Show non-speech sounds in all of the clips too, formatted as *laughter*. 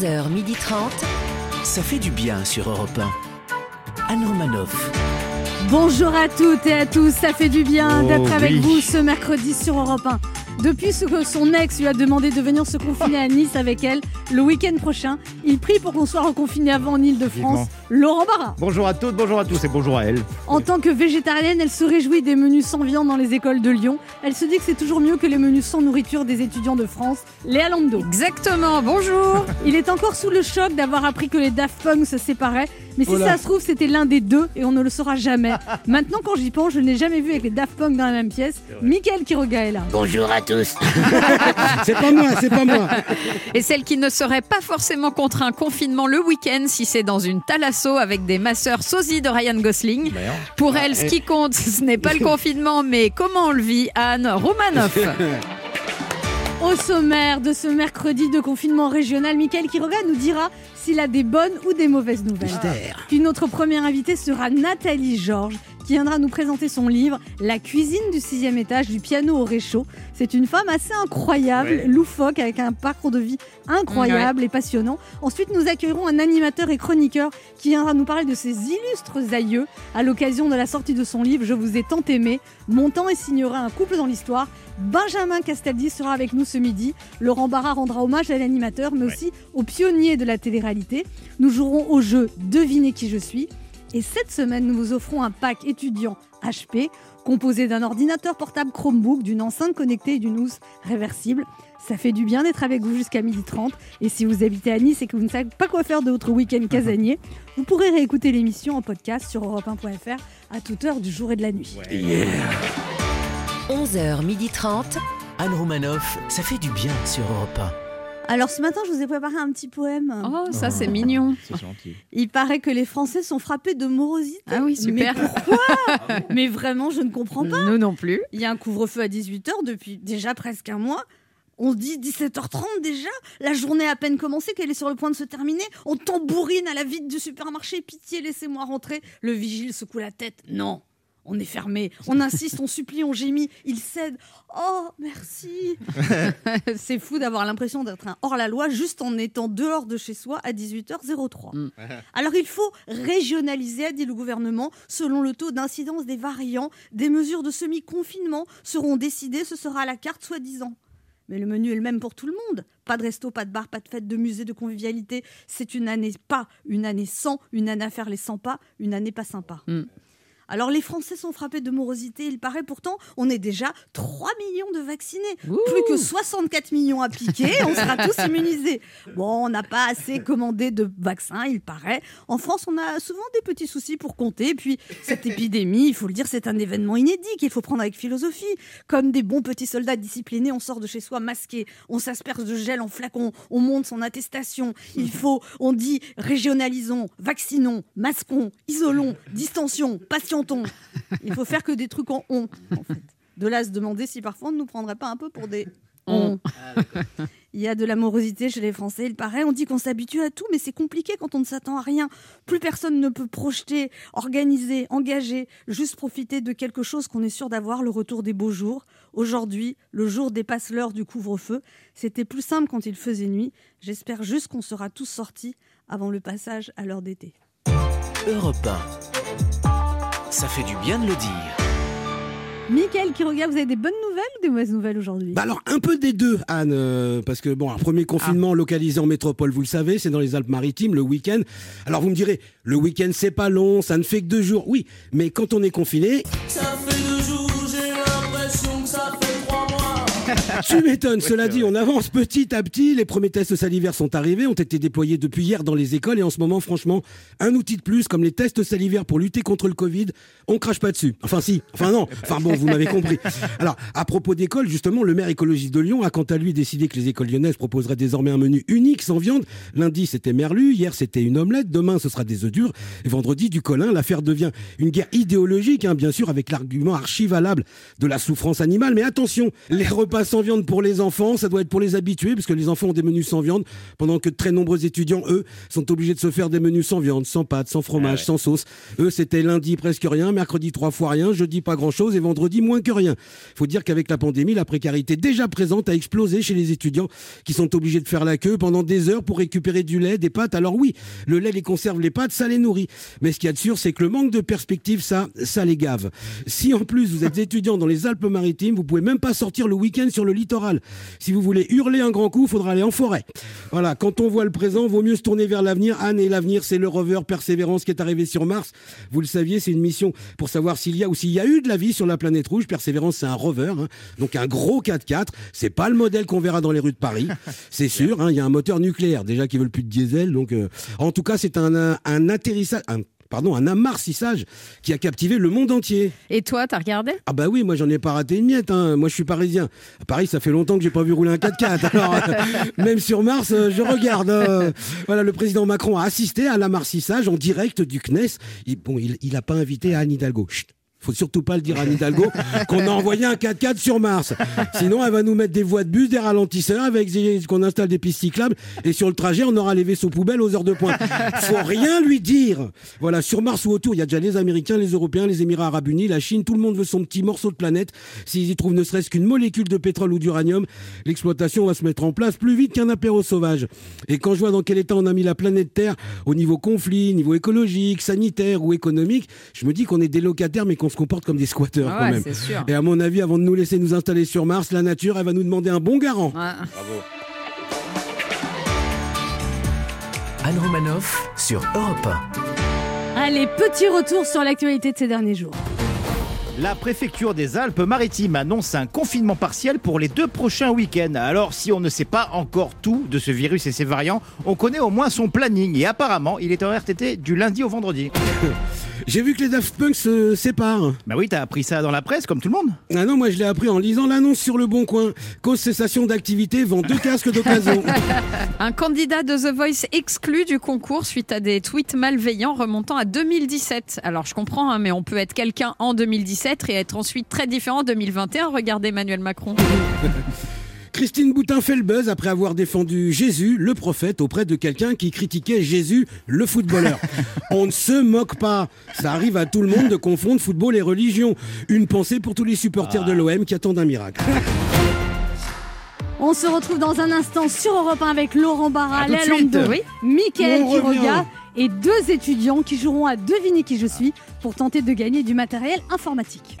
11h30. Ça fait du bien sur Europe 1. Anne Romanoff. Bonjour à toutes et à tous, ça fait du bien Oh d'être avec oui. vous ce mercredi sur Europe 1. Depuis ce que son ex lui a demandé de venir se confiner à Nice avec elle le week-end prochain, il prie pour qu'on soit reconfiné avant en Ile-de-France. Laurent Barra. Bonjour à toutes, bonjour à tous et bonjour à elle. En tant que végétarienne, elle se réjouit des menus sans viande dans les écoles de Lyon. Elle se dit que c'est toujours mieux que les menus sans nourriture des étudiants de France. Léa Lando. Exactement, bonjour Il est encore sous le choc d'avoir appris que les Daft Punk se séparaient. Mais si ça se trouve, c'était l'un des deux et on ne le saura jamais. *laughs* Maintenant, quand j'y pense, je ne l'ai jamais vu avec les Daft Punk dans la même pièce. Mickaël Quiroga est là. Bonjour à tous. *laughs* C'est pas moi, c'est pas moi. Et celle qui ne serait pas forcément contre un confinement le week-end si c'est dans une avec des masseurs sosies de Ryan Gosling. Pour elle, ce qui compte, *laughs* ce n'est pas le confinement, mais comment on le vit, Anne Romanoff. Au sommaire de ce mercredi de confinement régional, Mickaël Quiroga nous dira s'il a des bonnes ou des mauvaises nouvelles. Puis notre première invitée sera Nathalie Georges, qui viendra nous présenter son livre La cuisine du sixième étage, du piano au réchaud. C'est une femme assez incroyable, Ouais. loufoque, avec un parcours de vie incroyable et passionnant. Ensuite, nous accueillerons un animateur et chroniqueur qui viendra nous parler de ses illustres aïeux à l'occasion de la sortie de son livre Je vous ai tant aimé. Montant et signera un couple dans l'histoire. Benjamin Castaldi sera avec nous ce midi. Laurent Barra rendra hommage à l'animateur, mais aussi aux pionniers de la télé-réalité. Nous jouerons au jeu Devinez qui je suis. Et cette semaine, nous vous offrons un pack étudiant HP composé d'un ordinateur portable Chromebook, d'une enceinte connectée et d'une housse réversible. Ça fait du bien d'être avec vous jusqu'à 12h30. Et si vous habitez à Nice et que vous ne savez pas quoi faire de votre week-end casanier, *laughs* vous pourrez réécouter l'émission en podcast sur europe1.fr à toute heure du jour et de la nuit. 11h30. Anne Romanoff, ça fait du bien sur Europe Alors ce matin, je vous ai préparé un petit poème. Oh, ça c'est mignon. C'est gentil. Il paraît que les Français sont frappés de morosité. Ah oui, super. Mais pourquoi *laughs* Mais vraiment, je ne comprends pas. Nous non plus. Il y a un couvre-feu à 18h depuis déjà presque un mois. On se dit 17h30 déjà, la journée a à peine commencé, qu'elle est sur le point de se terminer. On tambourine à la vitre du supermarché, pitié, laissez-moi rentrer. Le vigile secoue la tête. Non, on est fermé. On insiste, on supplie, on gémit. Il cède. Oh, merci. *laughs* C'est fou d'avoir l'impression d'être un hors-la-loi juste en étant dehors de chez soi à 18h03. Mm. Alors il faut régionaliser, a dit le gouvernement, selon le taux d'incidence des variants. Des mesures de semi-confinement seront décidées, ce sera à la carte soi-disant. Mais le menu est le même pour tout le monde. Pas de resto, pas de bar, pas de fête, de musée, de convivialité. C'est une année pas, une année sans, une année à faire les 100 pas, une année pas sympa. Mm. Alors les Français sont frappés de morosité. Il paraît pourtant, on est déjà 3 millions de vaccinés. Ouh. Plus que 64 millions à piquer, on sera tous immunisés. Bon, on n'a pas assez commandé de vaccins, il paraît. En France, on a souvent des petits soucis pour compter. Puis cette épidémie, il faut le dire, c'est un événement inédit qu'il faut prendre avec philosophie. Comme des bons petits soldats disciplinés, on sort de chez soi masqué, on s'asperge de gel en flacon, on monte son attestation. Il faut, on dit, régionalisons, vaccinons, masquons, isolons, distensions, patientons. Il faut faire que des trucs en on, en fait. De là à se demander si parfois on ne nous prendrait pas un peu pour des on. Il y a de l'amorosité chez les Français, il paraît. On dit qu'on s'habitue à tout, mais c'est compliqué quand on ne s'attend à rien. Plus personne ne peut projeter, organiser, engager, juste profiter de quelque chose qu'on est sûr d'avoir, le retour des beaux jours. Aujourd'hui, le jour dépasse l'heure du couvre-feu. C'était plus simple quand il faisait nuit. J'espère juste qu'on sera tous sortis avant le passage à l'heure d'été. 1. Europe 1. Ça fait du bien de le dire. Mickaël qui regarde, vous avez des bonnes nouvelles ou des mauvaises nouvelles aujourd'hui? Bah alors un peu des deux, Anne, euh, parce que bon, un premier confinement localisé en métropole, vous le savez, c'est dans les Alpes-Maritimes le week-end. Alors vous me direz, le week-end c'est pas long, ça ne fait que deux jours, oui, mais quand on est confiné, Ça fait tu m'étonnes. Cela dit, on avance petit à petit. Les premiers tests salivaires sont arrivés, ont été déployés depuis hier dans les écoles et en ce moment, franchement, un outil de plus comme les tests salivaires pour lutter contre le Covid, on crache pas dessus. Enfin si, enfin non. Enfin bon, vous m'avez compris. Alors à propos d'école, justement, le maire écologiste de Lyon a quant à lui décidé que les écoles lyonnaises proposeraient désormais un menu unique sans viande. Lundi, c'était merlu, hier, c'était une omelette, demain, ce sera des œufs durs, et vendredi, du colin. L'affaire devient une guerre idéologique, hein, bien sûr, avec l'argument archi valable de la souffrance animale. Mais attention, les repas sans viande pour les enfants, ça doit être pour les habitués, parce que les enfants ont des menus sans viande, pendant que de très nombreux étudiants, eux, sont obligés de se faire des menus sans viande, sans pâtes, sans fromage, sans sauce. Eux, c'était lundi presque rien, mercredi trois fois rien, jeudi pas grand-chose et vendredi moins que rien. faut dire qu'avec la pandémie, la précarité déjà présente a explosé chez les étudiants qui sont obligés de faire la queue pendant des heures pour récupérer du lait, des pâtes. Alors oui, le lait les conserve les pâtes, ça les nourrit. Mais ce qu'il y a de sûr, c'est que le manque de perspective, ça, ça les gave. Si en plus vous êtes étudiant dans les Alpes-Maritimes, vous pouvez même pas sortir le week-end sur le littoral. Si vous voulez hurler un grand coup, il faudra aller en forêt. Voilà, quand on voit le présent, vaut mieux se tourner vers l'avenir. Anne, et l'avenir, c'est le rover Persévérance qui est arrivé sur Mars. Vous le saviez, c'est une mission pour savoir s'il y a ou s'il y a eu de la vie sur la planète rouge. Persévérance, c'est un rover, hein. donc un gros 4x4. C'est pas le modèle qu'on verra dans les rues de Paris, *laughs* c'est sûr. hein. Il y a un moteur nucléaire déjà qui veulent plus de diesel, donc euh, en tout cas, c'est un, un, un atterrissage. un- Pardon, un amarcissage qui a captivé le monde entier. Et toi, t'as regardé? Ah bah oui, moi j'en ai pas raté une miette. Hein. Moi je suis parisien. À Paris, ça fait longtemps que j'ai pas vu rouler un 4x4. *laughs* Alors euh, même sur Mars, euh, je regarde. euh. *laughs* Voilà, le président Macron a assisté à l'amarcissage en direct du CNES. Il, bon, il, il a pas invité Anne Hidalgo. Chut. Faut surtout pas le dire à Hidalgo *laughs* qu'on a envoyé un 4x4 sur Mars. Sinon, elle va nous mettre des voies de bus, des ralentisseurs, avec des- qu'on installe des pistes cyclables. Et sur le trajet, on aura les vaisseaux poubelles aux heures de pointe. Faut rien lui dire. Voilà, sur Mars ou autour, il y a déjà les Américains, les Européens, les Émirats Arabes Unis, la Chine. Tout le monde veut son petit morceau de planète. S'ils y trouvent ne serait-ce qu'une molécule de pétrole ou d'uranium, l'exploitation va se mettre en place plus vite qu'un apéro sauvage. Et quand je vois dans quel état on a mis la planète Terre, au niveau conflit, niveau écologique, sanitaire ou économique, je me dis qu'on est des locataires, mais qu'on se comporte comme des squatteurs Ah quand même. sûr. Et à mon avis, avant de nous laisser nous installer sur Mars, la nature, elle va nous demander un bon garant. Anne Romanoff sur Europe Allez, petit retour sur l'actualité de ces derniers jours. La préfecture des Alpes-Maritimes annonce un confinement partiel pour les deux prochains week-ends. Alors, si on ne sait pas encore tout de ce virus et ses variants, on connaît au moins son planning. Et apparemment, il est en RTT du lundi au vendredi. *laughs* J'ai vu que les Daft Punk se séparent. Bah oui, t'as appris ça dans la presse, comme tout le monde. Ah non, moi je l'ai appris en lisant l'annonce sur le Bon Coin. Cause cessation d'activité, vend deux casques d'occasion. *laughs* Un candidat de The Voice exclu du concours suite à des tweets malveillants remontant à 2017. Alors je comprends, hein, mais on peut être quelqu'un en 2017 et être ensuite très différent en 2021. Regardez Emmanuel Macron. *laughs* Christine Boutin fait le buzz après avoir défendu Jésus, le prophète, auprès de quelqu'un qui critiquait Jésus, le footballeur. *laughs* On ne se moque pas. Ça arrive à tout le monde de confondre football et religion. Une pensée pour tous les supporters de l'OM qui attendent un miracle. On se retrouve dans un instant sur Europe 1 avec Laurent Barra. Lando, Oui. Quiroga et deux étudiants qui joueront à deviner qui je suis pour tenter de gagner du matériel informatique.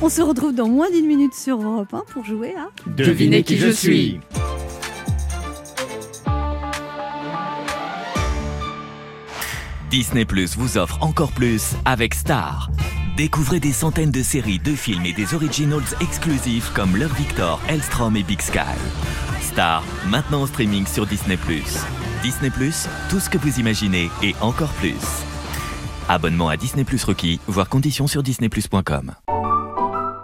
On se retrouve dans moins d'une minute sur Europe 1 pour jouer à... Devinez qui je suis. Disney Plus vous offre encore plus avec Star. Découvrez des centaines de séries, de films et des originals exclusifs comme Love Victor, Elstrom et Big Sky. Star, maintenant en streaming sur Disney Plus. Disney Plus, tout ce que vous imaginez et encore plus. Abonnement à Disney Plus requis, voir conditions sur disneyplus.com.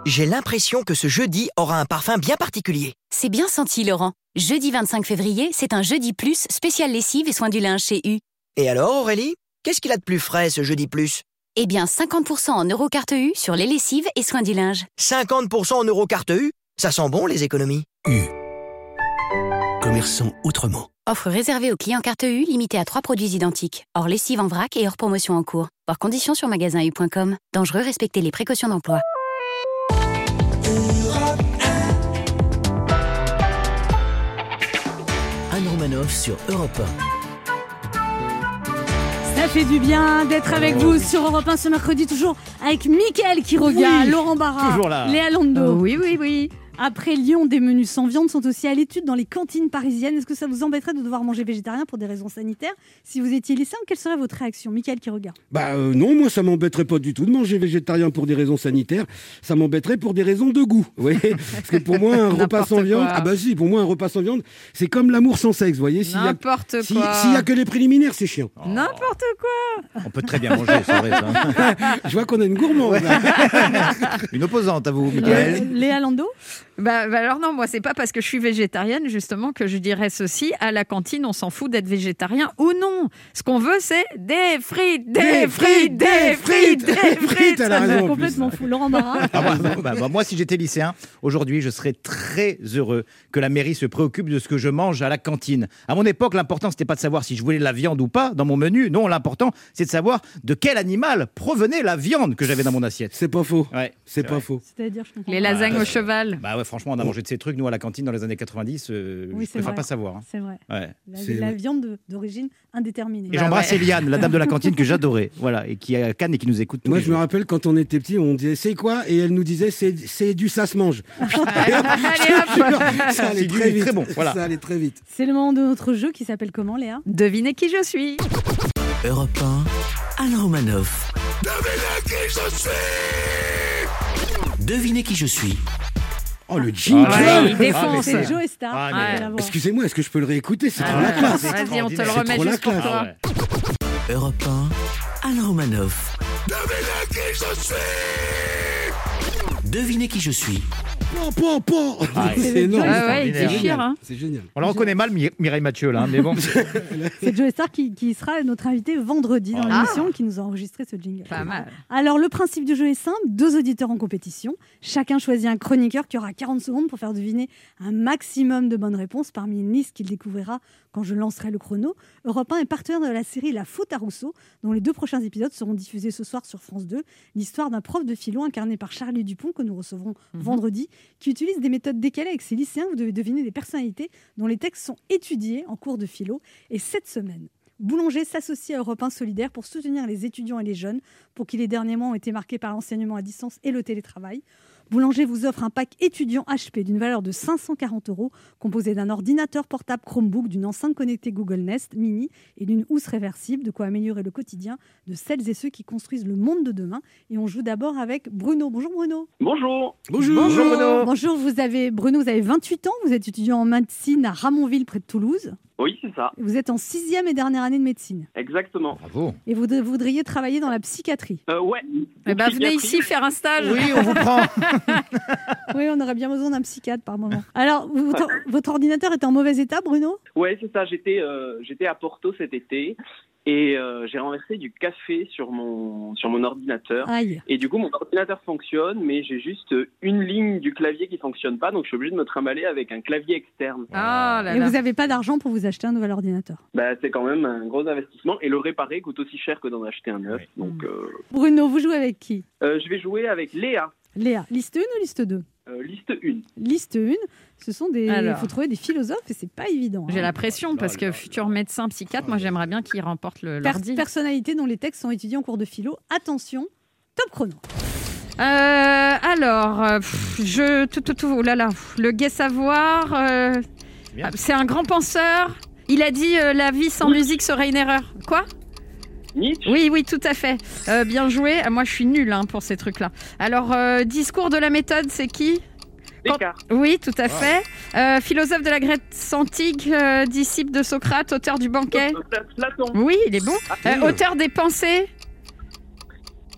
J'ai l'impression que ce jeudi aura un parfum bien particulier. C'est bien senti, Laurent. Jeudi 25 février, c'est un jeudi plus spécial lessive et soins du linge chez U. Et alors, Aurélie Qu'est-ce qu'il a de plus frais ce jeudi plus? Eh bien, 50% en eurocarte U sur les lessives et soins du linge. 50% en eurocarte U? Ça sent bon les économies. U. Commerçant autrement. Offre réservée aux clients carte U, limitée à trois produits identiques. Hors lessive en vrac et hors promotion en cours. Voir conditions sur magasin-u.com. Dangereux, respectez les précautions d'emploi. Anne Romanoff sur Europe Ça fait du bien d'être avec vous sur Europe 1 ce mercredi, toujours avec Mickaël Quiroga, Oui, Laurent Barra. Léa Lando. Euh, oui, oui, oui. Après Lyon, des menus sans viande sont aussi à l'étude dans les cantines parisiennes. Est-ce que ça vous embêterait de devoir manger végétarien pour des raisons sanitaires Si vous étiez lycéen, quelle serait votre réaction? Mickaël Quiroga Bah euh, non, moi ça m'embêterait pas du tout de manger végétarien pour des raisons sanitaires. Ça m'embêterait pour des raisons de goût. Vous voyez *laughs* Parce que pour moi un repas sans viande, ah bah si, pour moi un repas sans viande, c'est comme l'amour sans sexe. Vous voyez S'il y a N'importe si- quoi. s'il y a que les préliminaires, c'est chiant. N'importe quoi. On peut très bien manger, c'est vrai. ça. *laughs* Je vois qu'on a une gourmande. *laughs* Une opposante à vous, Michael. Léa Lando? Bah, bah alors non, moi c'est pas parce que je suis végétarienne justement que je dirais ceci. À la cantine, on s'en fout d'être végétarien ou non. Ce qu'on veut, c'est des frites, des, frites, des frites, des frites. elle a raison, en plus. Complètement fou. Laurent Barra. Ah, moi, bah, bah, moi, si j'étais lycéen, aujourd'hui, je serais très heureux que la mairie se préoccupe de ce que je mange à la cantine. À mon époque, l'important, c'était pas de savoir si je voulais de la viande ou pas dans mon menu. Non, l'important, c'est de savoir de quel animal provenait la viande que j'avais dans mon assiette. C'est pas faux. Ouais, C'est pas vrai. faux. C'est-à-dire, je comprends. Les lasagnes au cheval. Bah ouais, franchement, on a mangé de ces trucs, nous, à la cantine dans les années 90. euh, Oui, je c'est préfère vrai. pas savoir. hein. C'est vrai. Ouais. La, viande de- d'origine indéterminée. Et j'embrasse ouais. Eliane, la dame de la cantine que j'adorais. Voilà, et qui est à Cannes et qui nous écoute tous Moi, les je me rappelle quand on était petit, on disait c'est quoi? Et elle nous disait c'est c'est du ça se mange. Ça allait très vite. très bon, voilà. Ça allait très vite. C'est le moment de notre jeu qui s'appelle comment, Léa? Devinez qui je suis. Europe 1, Alain Romanoff. Devinez qui je suis. Oh le jingle Ah, Ouais, il défonce. C'est Joe Star. Ah, mais-. Excusez-moi, est-ce que je peux le réécouter? C'est Ah, trop la classe. Vas-y, on te le remet juste pour toi. Ah. Europe 1, Alain Romanoff. Devinez qui je suis. Pan, pan, pan. Ah, C'est c'est énorme. Ah ouais, il extraordinaire. déchire. Hein. C'est génial. On la reconnaît mal, Mi- Mireille Mathieu, là, hein, mais bon. *laughs* C'est Joe Star qui, qui sera notre invité vendredi dans Ah. l'émission qui nous a enregistré ce jingle. Pas mal. Alors, le principe du jeu est simple deux auditeurs en compétition. Chacun choisit un chroniqueur qui aura 40 secondes pour faire deviner un maximum de bonnes réponses parmi une liste qu'il découvrira quand je lancerai le chrono. Europe 1 est partenaire de la série La Faute à Rousseau, dont les deux prochains épisodes seront diffusés ce soir sur France 2. L'histoire d'un prof de philo incarné par Charlie Dupont, que nous recevrons vendredi, qui utilise des méthodes décalées avec ses lycéens. Vous devez deviner des personnalités dont les textes sont étudiés en cours de philo. Et cette semaine, Boulanger s'associe à Europe 1 Solidaire pour soutenir les étudiants et les jeunes, pour qui les derniers mois ont été marqués par l'enseignement à distance et le télétravail. Boulanger vous offre un pack étudiant HP d'une valeur de 540 euros, composé d'un ordinateur portable Chromebook, d'une enceinte connectée Google Nest Mini et d'une housse réversible, de quoi améliorer le quotidien de celles et ceux qui construisent le monde de demain. Et on joue d'abord avec Bruno. Bonjour Bruno. Bonjour. Bonjour. Bonjour, Bruno. Bonjour, vous avez Bruno, vous avez 28 ans, vous êtes étudiant en médecine à Ramonville près de Toulouse. Oui, c'est ça, Vous êtes en sixième et dernière année de médecine. exactement. Bravo. Et vous de- voudriez travailler dans la psychiatrie? Euh, ouais. Eh ben, venez ici faire un stage. Oui, on vous prend. *laughs* Oui, on aurait bien besoin d'un psychiatre par moment. Alors, vous- votre, votre ordinateur est en mauvais état, Bruno? Ouais, c'est ça. J'étais, euh, j'étais à Porto cet été et euh, j'ai renversé du café sur mon, sur mon ordinateur. Aïe. Et du coup, mon ordinateur fonctionne, mais j'ai juste une ligne du clavier qui fonctionne pas, donc je suis obligé de me trimballer avec un clavier externe. Ah là Et vous n'avez pas d'argent pour vous acheter un nouvel ordinateur? Bah, c'est quand même un gros investissement et le réparer coûte aussi cher que d'en acheter un neuf. Donc, euh, Bruno, vous jouez avec qui? euh, je vais jouer avec Léa, Léa, liste 1 ou liste 2 euh, liste 1. Liste 1, ce sont des. Il faut trouver des philosophes et c'est pas évident. J'ai hein. la pression parce que futur médecin psychiatre, moi j'aimerais bien qu'il remporte le Per- l'ordi. personnalités dont les textes sont étudiés en cours de philo. Attention, top chrono. Euh, alors, euh, pff, je tout tout tout. Oh là là, le gai savoir. c'est un grand penseur. Il a dit euh, la vie sans musique serait une erreur. Quoi? Nietzsche Oui, oui, tout à fait. Euh, bien joué. Ah, Moi, je suis nulle hein, pour ces trucs-là. Alors, euh, discours de la méthode, c'est qui quand- Descartes. Oui, tout à fait. Euh, philosophe de la Grèce antique, euh, disciple de Socrate, auteur du banquet. Pla- Platon. Oui, il est bon. Euh, auteur des pensées.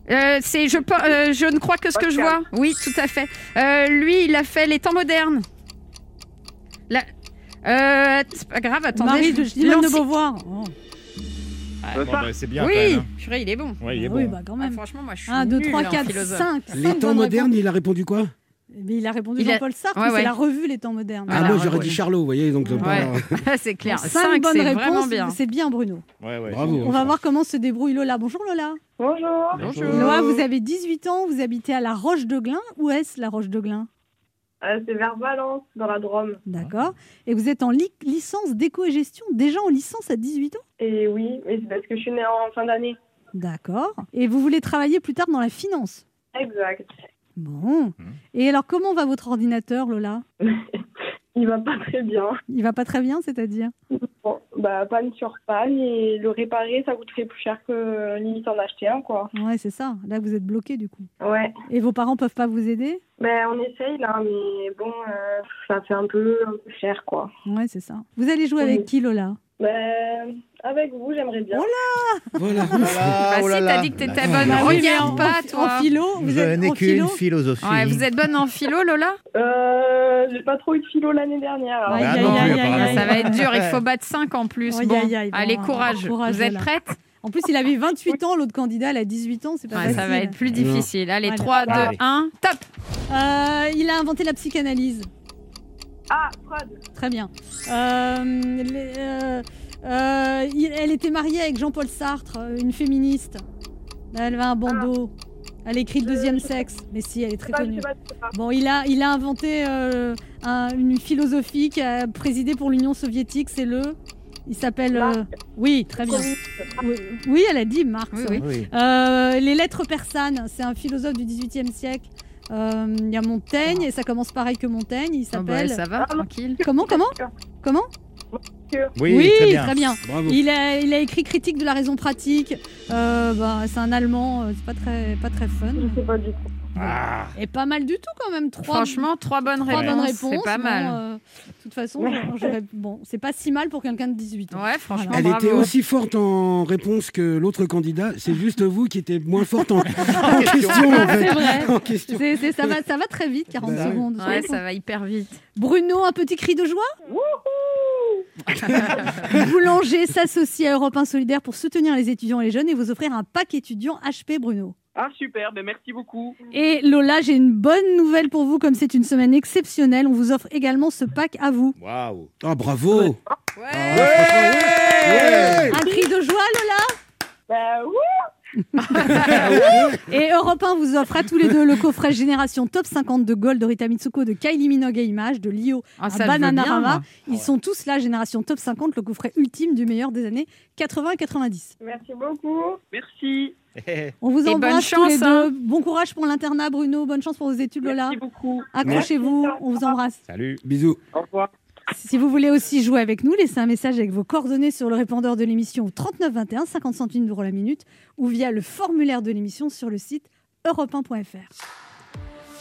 Euh, c'est je, euh, ne crois que ce que je vois. Oui, tout à fait. Euh, lui, il a fait les temps modernes. La- Euh, c'est pas grave, attendez. Marie je- de Beauvoir. Oh. Euh, Bon, ça- bah, c'est bien. quand même, Oui, hein. purée, il est bon. Ouais, il est Ah oui, bon. bah quand Ah, même. franchement, moi, je suis 1, 2, nulle 3, en 4, philosophe. 5. Les temps modernes, il a répondu quoi Mais il a répondu Il a- Jean-Paul Sartre, Ouais, mais ouais. c'est la revue Les temps modernes. Ah, Voilà, moi j'aurais ouais. dit Charlot, vous voyez, donc Ouais. *laughs* pas- c'est clair. 5 5, bonnes c'est vraiment réponses, bien. c'est bien Bruno. Ouais, ouais. Bravo. On va voir comment se débrouille Lola. Bonjour Lola. Bonjour. Bonjour. Lola, vous avez 18 ans, vous habitez à la Roche de Glin. Où est-ce la Roche de Glin Euh, c'est vers Valence, dans la Drôme. D'accord. Et vous êtes en li- licence d'éco et gestion, déjà en licence à 18 ans? Et oui, mais c'est parce que je suis née en fin d'année. D'accord. Et vous voulez travailler plus tard dans la finance? Exact. Bon. Et alors, comment va votre ordinateur, Lola? *laughs* Il va pas très bien. Il va pas très bien, c'est-à-dire? *laughs* Bon, bah, panne sur panne, et le réparer, ça coûterait plus cher que limite en acheter un, quoi. Ouais, c'est ça. Là, vous êtes bloqué, du coup. Ouais. Et vos parents peuvent pas vous aider? Ben, on essaye, là, mais bon, euh, ça fait un peu, un peu cher, quoi. Ouais, c'est ça. Vous allez jouer avec qui, Lola? Ben, avec vous, j'aimerais bien. Voilà. Voilà, Bah oh là *laughs* si, là. t'as dit que t'étais Bah, bonne. Bah Regarde pas, en, toi. En philo, vous Je êtes n'ai qu'une philo philosophie. Ouais, vous êtes bonne en philo, Lola? Euh, Euh, j'ai pas trop eu de philo l'année dernière. alors. Aïe, Ah, aïe, non plus, aïe, aïe, apparemment. aïe. Ça va être dur, il faut *laughs* battre 5 en plus. Aïe, Bon, allez, courage. courage, Vous êtes prête En plus, il avait 28 ans, l'autre candidat, elle a 18 ans, c'est pas Ouais, facile. Ça va être plus difficile. Allez, Allez. 3, 2, Allez. 1, top Euh, il a inventé la psychanalyse. Ah, Freud. Très bien. Euh, les- euh, euh, il- elle était mariée avec Jean-Paul Sartre, une féministe. Elle avait un bandeau. Elle a écrit le deuxième sexe. Mais si, elle est très connue. Bon, il a, il a inventé euh, un- une philosophie qui a présidé pour l'Union soviétique, c'est le... Il s'appelle... euh, Marx. Oui, très bien. Oui, oui, elle a dit Marx. Oui, oui. Oui. Euh, les lettres persanes, c'est un philosophe du XVIIIe siècle. Euh, Il y a Montaigne, et ça commence pareil que Montaigne. Il Ah bah, s'appelle... Ça va, tranquille. Comment, comment? Comment? Oui, très bien. Bravo. Il a, il a écrit Critique de la raison pratique. Euh, bah, c'est un Allemand, euh, c'est pas très, pas très fun. Je sais pas du tout. Ah. Et pas mal du tout quand même. Trois, Franchement, trois bonnes trois réponses. C'est pas Bon, mal. euh, de toute façon, bon, c'est pas si mal pour quelqu'un de 18 ans. Ouais, franchement, Elle bravo. était aussi forte en réponse que l'autre candidat. C'est juste vous qui étiez moins forte en, *laughs* en question. En fait. C'est vrai. En question. C'est- c'est- ça, va, ça va très vite, 40 Bah secondes. Ouais, ça va hyper vite. Bruno, un petit cri de joie? *laughs* Boulanger s'associe à Europe 1 Solidaire pour soutenir les étudiants et les jeunes et vous offrir un pack étudiant HP Bruno. Ah super, ben merci beaucoup. Et Lola, j'ai une bonne nouvelle pour vous, comme c'est une semaine exceptionnelle, on vous offre également ce pack à vous. Waouh. Ah, bravo. Ouais. Un cri de joie, Lola? Bah, oui. *laughs* Et Europe 1 vous offre à tous les deux le coffret Génération Top 50 de Gold de Rita Mitsuko, de Kylie Minogue et Image, de Lio Ah, à Bananarama. moi. Ils sont tous là, Génération Top 50, le coffret ultime du meilleur des années 80 et 90. Merci beaucoup. Merci. *laughs* On vous embrasse tous les chance, hein. deux. Bon courage pour l'internat, Bruno. Bonne chance pour vos études, Lola. Merci beaucoup. Accrochez-vous, on vous embrasse. Salut. Bisous. Au revoir. Si vous voulez aussi jouer avec nous, laissez un message avec vos coordonnées sur le répondeur de l'émission au 39 21, 50 centimes d'euros la minute, ou via le formulaire de l'émission sur le site europe1.fr.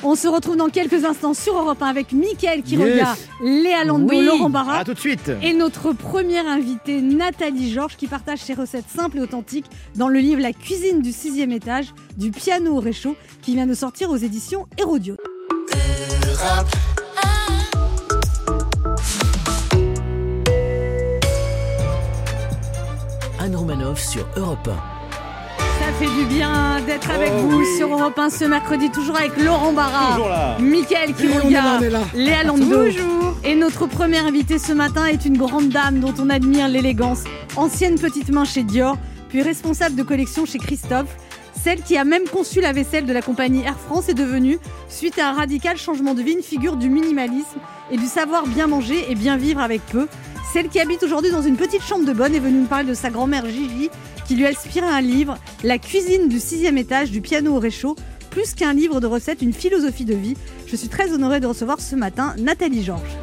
On se retrouve dans quelques instants sur Europe 1 avec Mickaël qui Yes. regarde Léa Lando, Oui. Laurent Barra À tout de suite. et notre première invitée Nathalie Georges qui partage ses recettes simples et authentiques dans le livre La cuisine du sixième étage, du piano au réchaud, qui vient de sortir aux éditions Hérodio. Anne sur Europe Ça fait du bien d'être avec Oh vous oui. sur Europe 1 ce mercredi, toujours avec Laurent Barra. Mickaël là. Léa Lando. Et notre première invitée ce matin est une grande dame dont on admire l'élégance. Ancienne petite main chez Dior, puis responsable de collection chez Christophe. Celle qui a même conçu la vaisselle de la compagnie Air France est devenue, suite à un radical changement de vie, une figure du minimalisme et du savoir bien manger et bien vivre avec peu. Celle qui habite aujourd'hui dans une petite chambre de bonne est venue nous parler de sa grand-mère Gigi, qui lui a inspiré un livre, La cuisine du sixième étage, du piano au réchaud, plus qu'un livre de recettes, une philosophie de vie. Je suis très honorée de recevoir ce matin Nathalie Georges.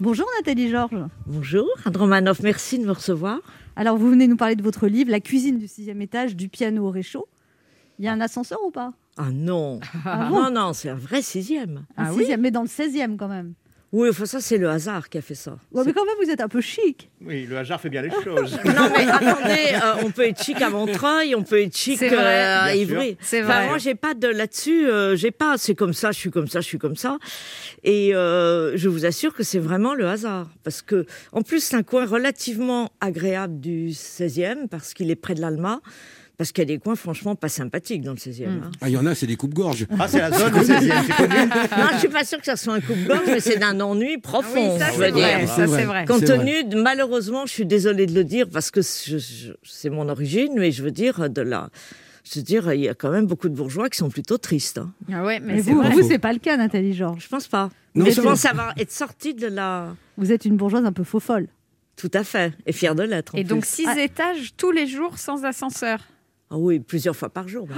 Bonjour Nathalie Georges. Bonjour, Anne Romanoff, merci de me recevoir. Alors vous venez nous parler de votre livre, La cuisine du sixième étage, du piano au réchaud. Il y a un ascenseur ou pas? Ah non, Ah bon? non, non, c'est un vrai sixième. Un sixième, mais dans le 16e quand même. Oui, enfin ça c'est le hasard qui a fait ça. Ouais, mais quand même, vous êtes un peu chic. Oui, le hasard fait bien les choses. *laughs* Non mais attendez, euh, on peut être chic à Montreuil, on peut être chic vrai, euh, à. Ivry. C'est Enfin, vrai. moi j'ai pas de là-dessus, euh, j'ai pas, c'est comme ça, je suis comme ça, je suis comme ça. Et euh, je vous assure que c'est vraiment le hasard, parce que en plus c'est un coin relativement agréable du 16e parce qu'il est près de l'Alma. Parce qu'il y a des coins franchement pas sympathiques dans le 16e. hein. Ah, il y en a, c'est des coupes-gorges. Ah, c'est la zone du 16e, c'est connu. *laughs* Non, je suis pas sûre que ça soit un coupe-gorge, mais c'est d'un ennui profond. Oui, ça je c'est veux dire. vrai. Ça c'est vrai. Compte tenu, de, malheureusement, je suis désolée de le dire parce que c'est mon origine, mais je veux dire de la, je veux dire, il y a quand même beaucoup de bourgeois qui sont plutôt tristes. hein. Ah ouais, mais Mais vous, vrai. vous c'est pas le cas, Nathalie Georges? Je pense pas. Non, mais je pense avoir être sortie de la, Vous êtes une bourgeoise un peu faux folle. tout à fait, et fière de l'être. Et donc plus. six Ah. étages tous les jours sans ascenseur. Ah oui, plusieurs fois par jour. *gasps*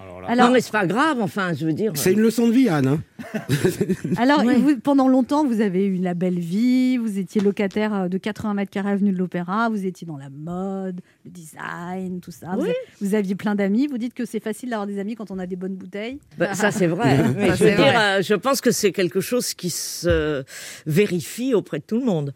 Alors là, Alors, non, mais c'est pas grave. Enfin, je veux dire. C'est une leçon de vie, Anne. hein. *laughs* alors Ouais. vous- pendant longtemps, vous avez eu la belle vie, vous étiez locataire euh, de 80 mètres carrés avenue de l'Opéra, vous étiez dans la mode, le design, tout ça. Vous, Oui. a- vous aviez plein d'amis. Vous dites que c'est facile d'avoir des amis quand on a des bonnes bouteilles. Bah, ça c'est vrai, *laughs* mais Ça, je veux c'est dire, vrai. euh, je pense que c'est quelque chose qui se vérifie auprès de tout le monde.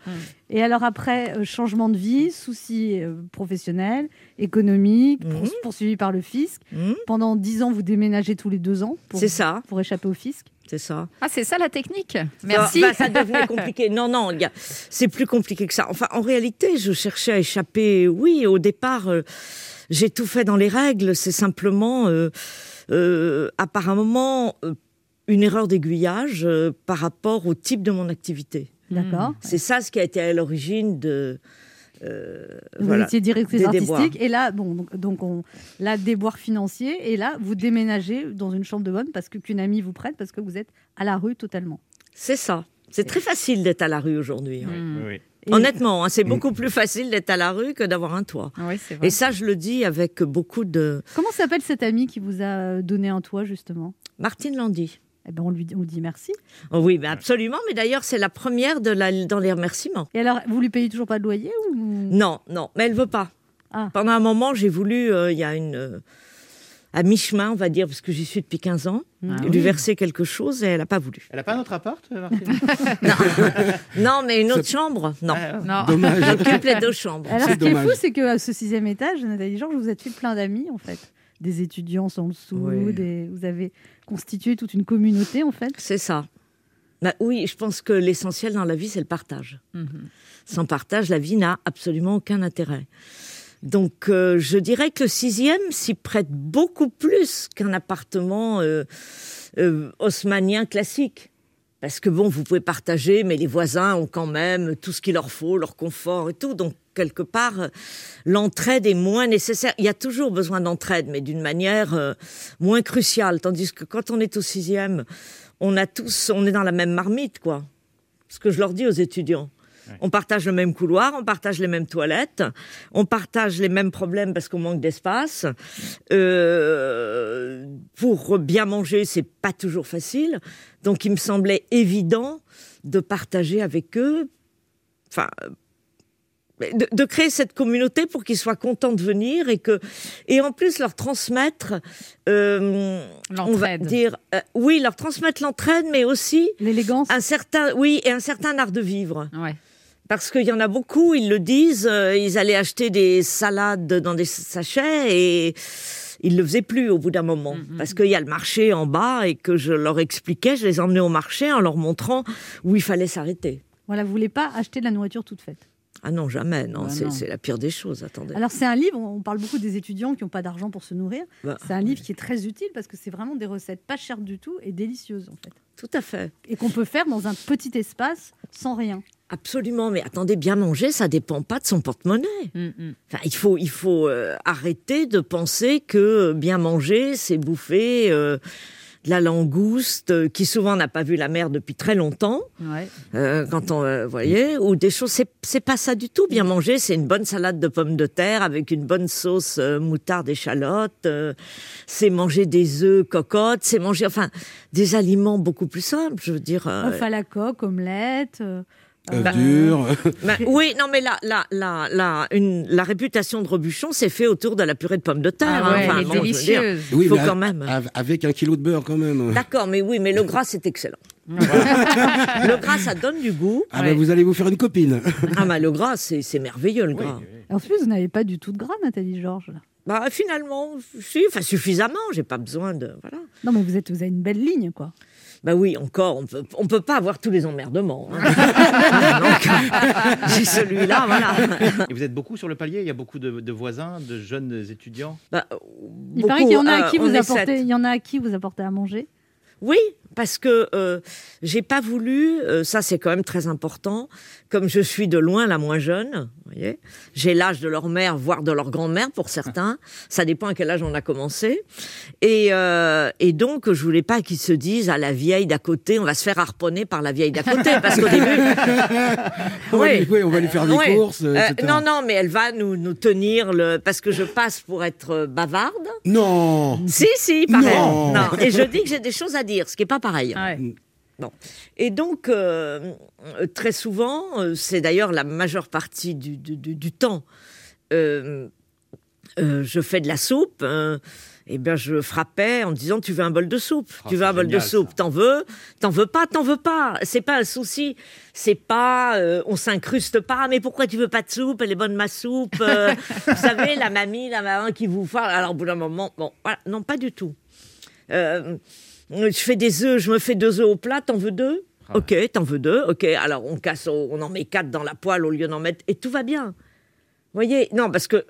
Et alors après, euh, changement de vie, soucis euh, professionnels, économiques, poursuivis par le fisc. Hmm Pendant 10 ans, vous déménagez tous les deux ans pour, ça, pour échapper au fisc. C'était ça. Ah, c'est ça la technique. Merci. Bah, ça devenait compliqué. Non, non, il y a- c'est plus compliqué que ça. Enfin, en réalité, je cherchais à échapper. Oui, au départ, euh, j'ai tout fait dans les règles. C'est simplement, euh, euh, apparemment, euh, une erreur d'aiguillage euh, par rapport au type de mon activité. D'accord. C'est ça ce qui a été à l'origine de. Euh, Vous voilà, étiez directrice artistique déboires. et là, bon, donc, donc on, là, déboire financier et là, vous déménagez dans une chambre de bonne parce que qu'une amie vous prête parce que vous êtes à la rue totalement. C'est ça. C'est très facile d'être à la rue aujourd'hui. hein. Mm. Et- Honnêtement, hein, c'est beaucoup plus facile d'être à la rue que d'avoir un toit. Oui, c'est vrai. Et ça, je le dis avec beaucoup de. Comment s'appelle cette amie qui vous a donné un toit justement? Martine Landy. Eh ben, on lui dit, on dit merci. Oh oui, mais absolument. Mais d'ailleurs, c'est la première de la, dans les remerciements. Et alors, vous lui payez toujours pas de loyer ou? Non, non, mais elle veut pas. Ah. Pendant un moment, j'ai voulu, euh, il y a une. euh, à mi-chemin, on va dire, parce que j'y suis depuis 15 ans, Ah lui oui. verser quelque chose et elle n'a pas voulu. Elle a pas un autre appart, euh, Martine? *laughs* *laughs* Non, mais une autre chambre? Non. Non. *laughs* Dommage. J'occupe les deux chambres. Alors, ce qui est fou, c'est qu'à ce sixième étage, Nathalie Georges, vous êtes fait plein d'amis, en fait. Des étudiants en dessous, Oui. des... vous avez constitué toute une communauté, en fait. C'est ça. Bah oui, je pense que l'essentiel dans la vie, c'est le partage. Sans partage, la vie n'a absolument aucun intérêt. Donc, euh, je dirais que le sixième s'y prête beaucoup plus qu'un appartement euh, euh, haussmannien classique. Parce que bon, vous pouvez partager, mais les voisins ont quand même tout ce qu'il leur faut, leur confort et tout. Donc, quelque part, l'entraide est moins nécessaire. Il y a toujours besoin d'entraide, mais d'une manière euh, moins cruciale. Tandis que quand on est au sixième, on a tous, on est dans la même marmite, quoi. Ce que je leur dis aux étudiants. On partage le même couloir, on partage les mêmes toilettes, on partage les mêmes problèmes parce qu'on manque d'espace. Euh, pour bien manger, c'est pas toujours facile. Donc, il me semblait évident de partager avec eux, enfin, de, de créer cette communauté pour qu'ils soient contents de venir et que, et en plus leur transmettre, euh, on va L'entraide. dire, euh, oui, leur transmettre l'entraide, mais aussi l'élégance, un certain, oui, et un certain art de vivre. Ouais. Parce qu'il y en a beaucoup, ils le disent, euh, ils allaient acheter des salades dans des sachets et ils le faisaient plus au bout d'un moment. Parce qu'il y a le marché en bas et que je leur expliquais, je les emmenais au marché en leur montrant où il fallait s'arrêter. Voilà, vous voulez pas acheter de la nourriture toute faite? Ah non, jamais, non, Bah c'est non. c'est la pire des choses, attendez. Alors c'est un livre, on parle beaucoup des étudiants qui n'ont pas d'argent pour se nourrir. Bah, c'est un livre qui est très utile parce que c'est vraiment des recettes pas chères du tout et délicieuses en fait. Tout à fait. Et qu'on peut faire dans un petit espace sans rien. Absolument, mais attendez, bien manger, ça dépend pas de son porte-monnaie. Enfin, il faut, il faut euh, arrêter de penser que bien manger, c'est bouffer euh, de la langouste euh, qui souvent n'a pas vu la mer depuis très longtemps. Ouais. Euh, quand on, euh, voyez, ou des choses, c'est, c'est pas ça du tout. Bien manger, c'est une bonne salade de pommes de terre avec une bonne sauce euh, moutarde échalote. euh, c'est manger des œufs cocottes. C'est manger, enfin, des aliments beaucoup plus simples. Je veux dire. euh, Œuf à la coque, omelette. Euh, Œuf euh, dur. *laughs* ben, oui, non, mais la, la, la, la, une, la réputation de Robuchon s'est fait autour de la purée de pommes de terre. Ah ouais, hein. elle est dire, délicieuse. Oui, faut quand a- même. av- Avec un kilo de beurre quand même. D'accord, mais oui, mais le gras, c'est excellent. le gras, ça donne du goût. Ah ben vous allez vous faire une copine. Ah, bah, le gras, c'est merveilleux, le gras. En plus, vous n'avez pas du tout de gras, Nathalie Georges. Bah, finalement, si, enfin, suffisamment, j'ai pas besoin de. Voilà. Non, mais vous, êtes, vous avez une belle ligne, quoi. Bah oui, encore, on peut, on peut pas avoir tous les emmerdements. hein. *laughs* Donc, *laughs* j'ai celui-là, voilà. Et vous êtes beaucoup sur le palier Il y a beaucoup de, de voisins, de jeunes étudiants? Bah, Il paraît qu'il y en a à euh, qui on vous apportez, il y en a à qui vous apportez à manger? Oui, parce que euh, j'ai pas voulu, euh, ça c'est quand même très important, comme je suis de loin la moins jeune, voyez, j'ai l'âge de leur mère, voire de leur grand-mère pour certains, ça dépend à quel âge on a commencé, et, euh, et donc je voulais pas qu'ils se disent à la vieille d'à côté, on va se faire harponner par la vieille d'à côté, parce qu'au début... *laughs* lui, oui, on va lui faire des Ouais. courses, euh, non, non, mais elle va nous, nous tenir le. Parce que je passe pour être euh, bavarde. Non Si, si, il paraît. Non. Et je dis que j'ai des choses à dire, ce qui n'est pas pareil. Bon. Et donc, euh, très souvent, euh, c'est d'ailleurs la majeure partie du, du- du- du temps, euh, euh, je fais de la soupe. euh, eh bien, je frappais en disant Tu veux un bol de soupe? Ah, Tu veux un bol de soupe? T'en veux? T'en veux pas? T'en veux pas? C'est pas un souci. C'est pas euh, on s'incruste pas. Mais pourquoi tu veux pas de soupe? Elle est bonne ma soupe. euh, vous savez, la mamie, la maman qui vous parle. Alors, au bout d'un moment, bon, voilà, non, pas du tout. Euh, Je fais des œufs, je me fais deux œufs au plat, t'en veux deux? Ok, t'en veux deux, ok. Alors on casse, on en met quatre dans la poêle au lieu d'en mettre, et tout va bien. Vous voyez? Non, parce que,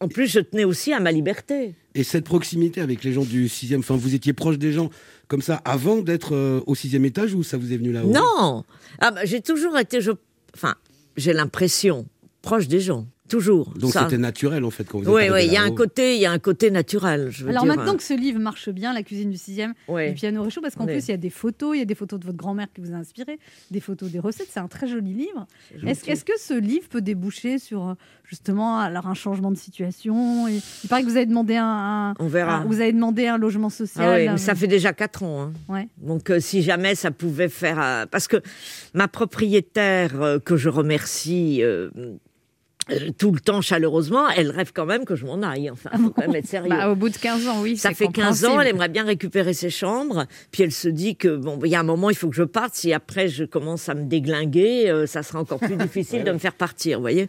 en plus, je tenais aussi à ma liberté. Et cette proximité avec les gens du sixième, enfin, vous étiez proche des gens comme ça avant d'être euh, au sixième étage ou ça vous est venu là-haut? Non ah, bah, J'ai toujours été, je... enfin, j'ai l'impression, proche des gens. Toujours. Donc Ça- c'était naturel en fait quand vous êtes Oui, oui, il y a un côté, il y a un côté naturel. Je veux Alors dire, maintenant euh, que ce livre marche bien, La cuisine du sixième, Ouais. du piano réchaud, parce qu'en Ouais. plus il y a des photos, il y a des photos de votre grand-mère qui vous a inspiré, des photos des recettes, c'est un très joli livre. Est-ce est-ce que ce livre peut déboucher sur euh, justement alors un changement de situation? Et- Il paraît que vous avez demandé un, un- On verra. un- vous avez demandé un logement social. Ah oui, euh, mais ça fait déjà quatre ans. hein. Ouais. Donc, euh, si jamais ça pouvait faire. euh, parce que ma propriétaire, euh, que je remercie. Euh, tout le temps chaleureusement, elle rêve quand même que je m'en aille. Enfin, faut quand même être sérieux. Bah, au bout de 15 ans, oui. Ça fait 15 ans, elle aimerait bien récupérer ses chambres, puis elle se dit que bon, il y a un moment, il faut que je parte. Si après je commence à me déglinguer, euh, ça sera encore plus *laughs* difficile de me faire partir, vous voyez.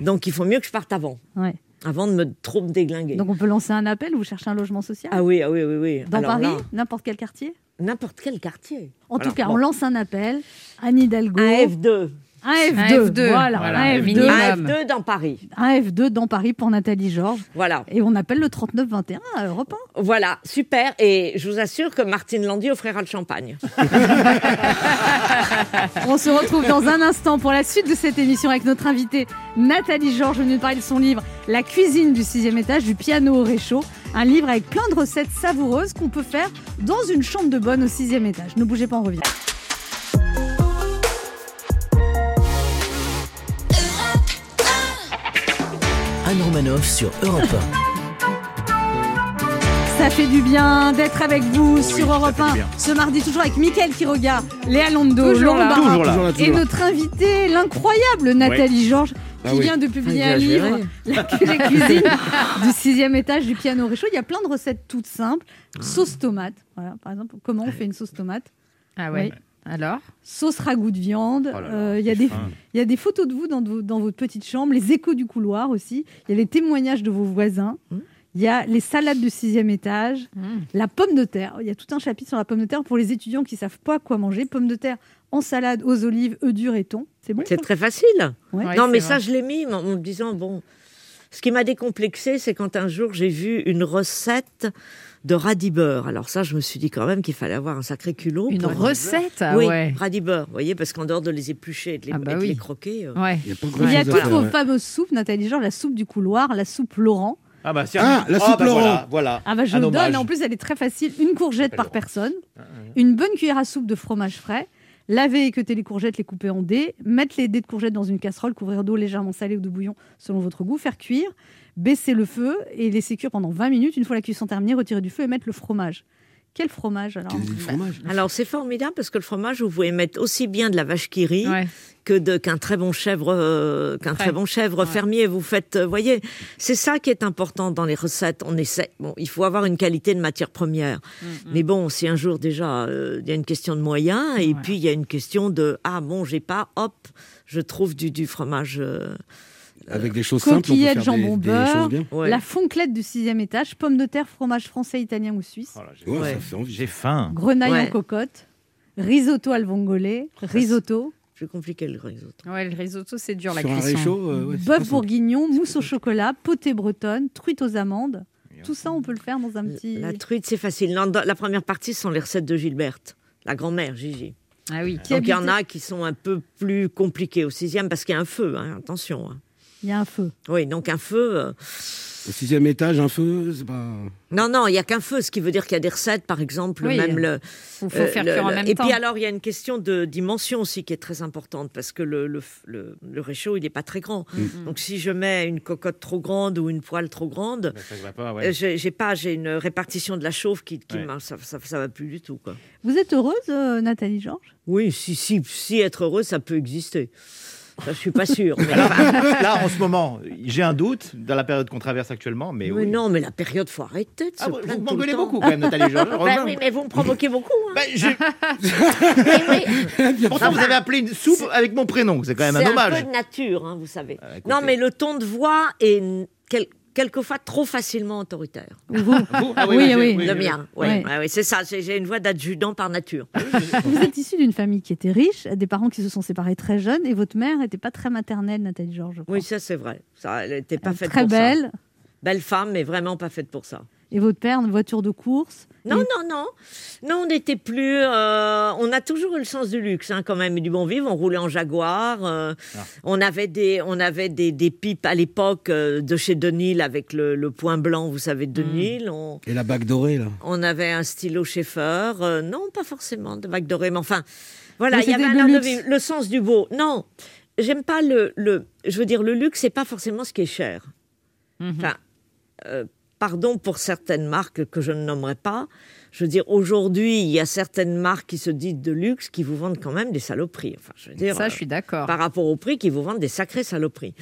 Donc il faut mieux que je parte avant, Ouais. avant de me trop me déglinguer. Donc on peut lancer un appel, vous cherchez un logement social? Ah oui, ah oui, oui, oui. Dans Alors Paris, n'importe quel quartier? n'importe quel quartier. En tout cas, bon. on lance un appel. Anne Hidalgo. Un F2. Un F2. Un F2, Voilà, voilà, un le F2. minimum. Un F2 dans Paris. Un F2 dans Paris pour Nathalie Georges. Voilà. Et on appelle le 3921 à Europe 1. Voilà, super. Et je vous assure que Martine Landy offrira le champagne. *laughs* On se retrouve dans un instant pour la suite de cette émission avec notre invitée Nathalie Georges, venue nous parler de son livre La cuisine du sixième étage, du piano au réchaud. Un livre avec plein de recettes savoureuses qu'on peut faire dans une chambre de bonne au sixième étage. Ne bougez pas, on revient. Sur Europe Ça fait du bien d'être avec vous Oui, sur Europe fait du 1 bien. ce mardi, toujours avec Mickaël Quiroga, Léa Londo, Toujours Laurent là. Barra Toujours là. Toujours là, et notre invitée, l'incroyable Nathalie Georges, qui Ah oui. vient de publier un livre, La cu- la cuisine *laughs* du sixième étage du piano réchaud. Il y a plein de recettes toutes simples. Sauce tomate, voilà, par exemple, comment on fait une sauce tomate Ah ouais. Oui. Alors Sauce ragoût de viande. Oh Euh, il y a des, fin. il y a des photos de vous dans, dans votre petite chambre, les échos du couloir aussi. Il y a les témoignages de vos voisins. Mmh. Il y a les salades du sixième étage, Mmh. la pomme de terre. Il y a tout un chapitre sur la pomme de terre pour les étudiants qui savent pas quoi manger. Pomme de terre en salade aux olives, œufs durs et thon. C'est bon C'est très facile. Ouais. Ouais, non, mais vrai. ça, je l'ai mis en me disant, bon, ce qui m'a décomplexé, c'est quand un jour j'ai vu une recette de radibeur. Alors ça, je me suis dit quand même qu'il fallait avoir un sacré culot. Une recette ah oui, ouais. radibeur, vous voyez, parce qu'en dehors de les éplucher et de les, Ah bah et de oui. les croquer... euh, Ouais. Il y a Il y toutes vos ouais. fameuses soupes, Nathalie Georges, la soupe du couloir, la soupe Laurent. Ah bah c'est Ah, la soupe bah Laurent. Voilà, voilà. Ah bah je hommage. donne. En plus, elle est très facile. Une courgette par personne, une bonne cuillère à soupe de fromage frais. Laver et équeuter les courgettes, les couper en dés. Mettre les dés de courgettes dans une casserole, couvrir d'eau légèrement salée ou de bouillon selon votre goût. Faire cuire, baisser le feu et laisser cuire pendant 20 minutes. Une fois la cuisson terminée, retirer du feu et mettre le fromage. Quel fromage alors Quel le fromage Alors c'est formidable parce que le fromage, vous pouvez mettre aussi bien de la vache qui rit Ouais. que de qu'un très bon chèvre euh, qu'un très bon chèvre Ouais. fermier. Vous faites, euh, voyez, c'est ça qui est important dans les recettes. On essaie. Bon, il faut avoir une qualité de matière première. Mm, Mais bon, si un jour déjà euh, il y a une question de moyens et Ouais. puis il y a une question de ah bon j'ai pas, hop, je trouve du du fromage. Avec des choses simples, on peut Coquillettes, faire jambon, des, des beurre. choses bien. ouais. La fonklette du sixième étage, pommes de terre, fromage français, italien ou suisse, Oh j'ai- Ouais, faim. grenaille Ouais. en cocotte, risotto al vongole, risotto, Plus compliqué le risotto. Ouais, le risotto, c'est dur la Sur un cuisson. euh, ouais, c'est bœuf bourguignon, mousse au chocolat, potée bretonne, truite aux amandes. Tout ça, on peut le faire dans un petit. La truite c'est facile. La première partie ce sont les recettes de Gilberte, la grand-mère Gigi. Ah oui. Qui Donc il y en a qui sont un peu plus compliqués au sixième parce qu'il y a un feu, hein, attention. hein. Il y a un feu. Oui, donc un feu. euh, Au sixième étage, un feu, c'est pas. Non, non, il y a qu'un feu, ce qui veut dire qu'il y a des recettes, par exemple, Oui, même le. Faut, faut euh, faire le- cuire en le- même Et temps. puis alors, il y a une question de dimension aussi qui est très importante parce que le, le, le- le réchaud, il n'est pas très grand. Mm. Donc si je mets une cocotte trop grande ou une poêle trop grande, pas, euh, ouais. j'ai pas, j'ai une répartition de la chauffe qui, qui Ouais. ça, ça, ça va plus du tout, quoi. Vous êtes heureuse, euh, Nathalie Georges? Oui, si, si, si être heureux, ça peut exister. Je suis pas sûre. mais- là, en ce moment, j'ai un doute dans la période qu'on traverse actuellement, mais, Mais oui. non, mais la période, faut arrêter de se Ah, vous plaindre m'engueulez beaucoup quand même, Nathalie Georges. *laughs* Ben oui, mais vous me provoquez beaucoup. hein. Bah, j'ai- *laughs* Oui, Pourtant, vous avez appelé une soupe avec mon prénom. C'est quand même un C'est un hommage. peu de nature, hein, vous savez. Ah, écoutez. non, mais le ton de voix est quel- quelquefois trop facilement autoritaire. Vous? Ah oui, oui, oui, oui. Le mien, oui, Oui. Ouais, ouais, c'est ça. J'ai une voix d'adjudant par nature. Vous êtes issu d'une famille qui était riche, des parents qui se sont séparés très jeunes, et votre mère n'était pas très maternelle, Nathalie Georges. Oui, ça c'est vrai. Ça, elle n'était pas faite Très pour ça. belle. Belle femme, mais vraiment pas faite pour ça. Et votre père, une voiture de course. Non, Et- non, non. Non, on n'était plus. euh, on a toujours eu le sens du luxe, hein, quand même, et du bon vivre. On roulait en Jaguar. euh, On avait des, on avait des, des pipes à l'époque euh, de chez Denil avec le, le point blanc, vous savez, de Denil. On, Et la bague dorée, là. on avait un stylo Schaeffer. euh, non, pas forcément de bague dorée, mais enfin, voilà, il y avait un le art de luxe. vivre, le sens du beau. Non, j'aime pas le, le. Je veux dire, le luxe, c'est pas forcément ce qui est cher. Enfin, euh, pardon pour certaines marques que je ne nommerai pas. Je veux dire, aujourd'hui, il y a certaines marques qui se disent de luxe qui vous vendent quand même des saloperies. Enfin, je veux dire, Ça, euh, je suis d'accord. par rapport au prix, qui vous vendent des sacrées saloperies.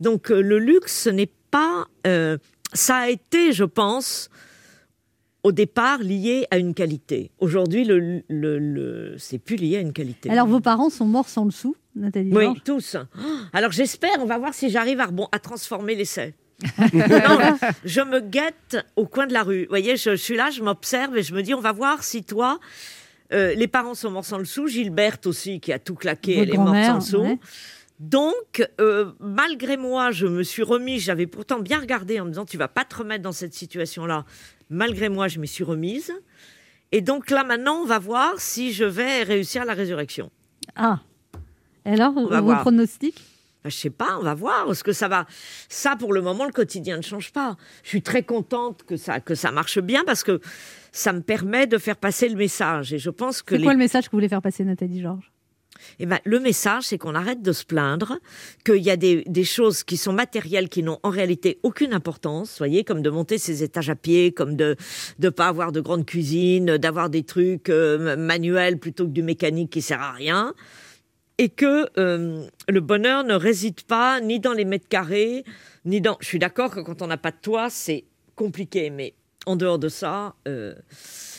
Donc, euh, le luxe, ce n'est pas. euh, ça a été, je pense, au départ lié à une qualité. Aujourd'hui, le, le, le- c'est plus lié à une qualité. Alors, vos parents sont morts sans le sou, Nathalie Oui, Georges? tous. Oh, Alors j'espère, on va voir si j'arrive à, à transformer l'essai. *laughs* Non, *laughs* je me guette au coin de la rue. Vous voyez, je, je suis là, je m'observe et je me dis, on va voir si toi, euh, les parents sont morts sans le sou, Gilberte aussi, qui a tout claqué, Votre elle est morte sans le sou. ouais. Donc, euh, malgré moi, je me suis remise, j'avais pourtant bien regardé en me disant, tu vas pas te remettre dans cette situation-là. Malgré moi, je m'y suis remise. Et donc là, maintenant, on va voir si je vais réussir la résurrection. Ah. Et alors, va vos voir. pronostics? Ben, je sais pas, on va voir. Parce que ça va. Ça, pour le moment, le quotidien ne change pas. Je suis très contente que ça, que ça marche bien parce que ça me permet de faire passer le message. Et je pense que C'est les... quoi le message que vous voulez faire passer, Nathalie Georges? Eh ben, le message, c'est qu'on arrête de se plaindre, qu'il y a des, des choses qui sont matérielles qui n'ont en réalité aucune importance, voyez, comme de monter ses étages à pied, comme de ne pas avoir de grande cuisine, d'avoir des trucs euh, manuels plutôt que du mécanique qui sert à rien. Et que euh, le bonheur ne réside pas ni dans les mètres carrés, ni dans... Je suis d'accord que quand on n'a pas de toit, c'est compliqué, mais en dehors de ça, euh,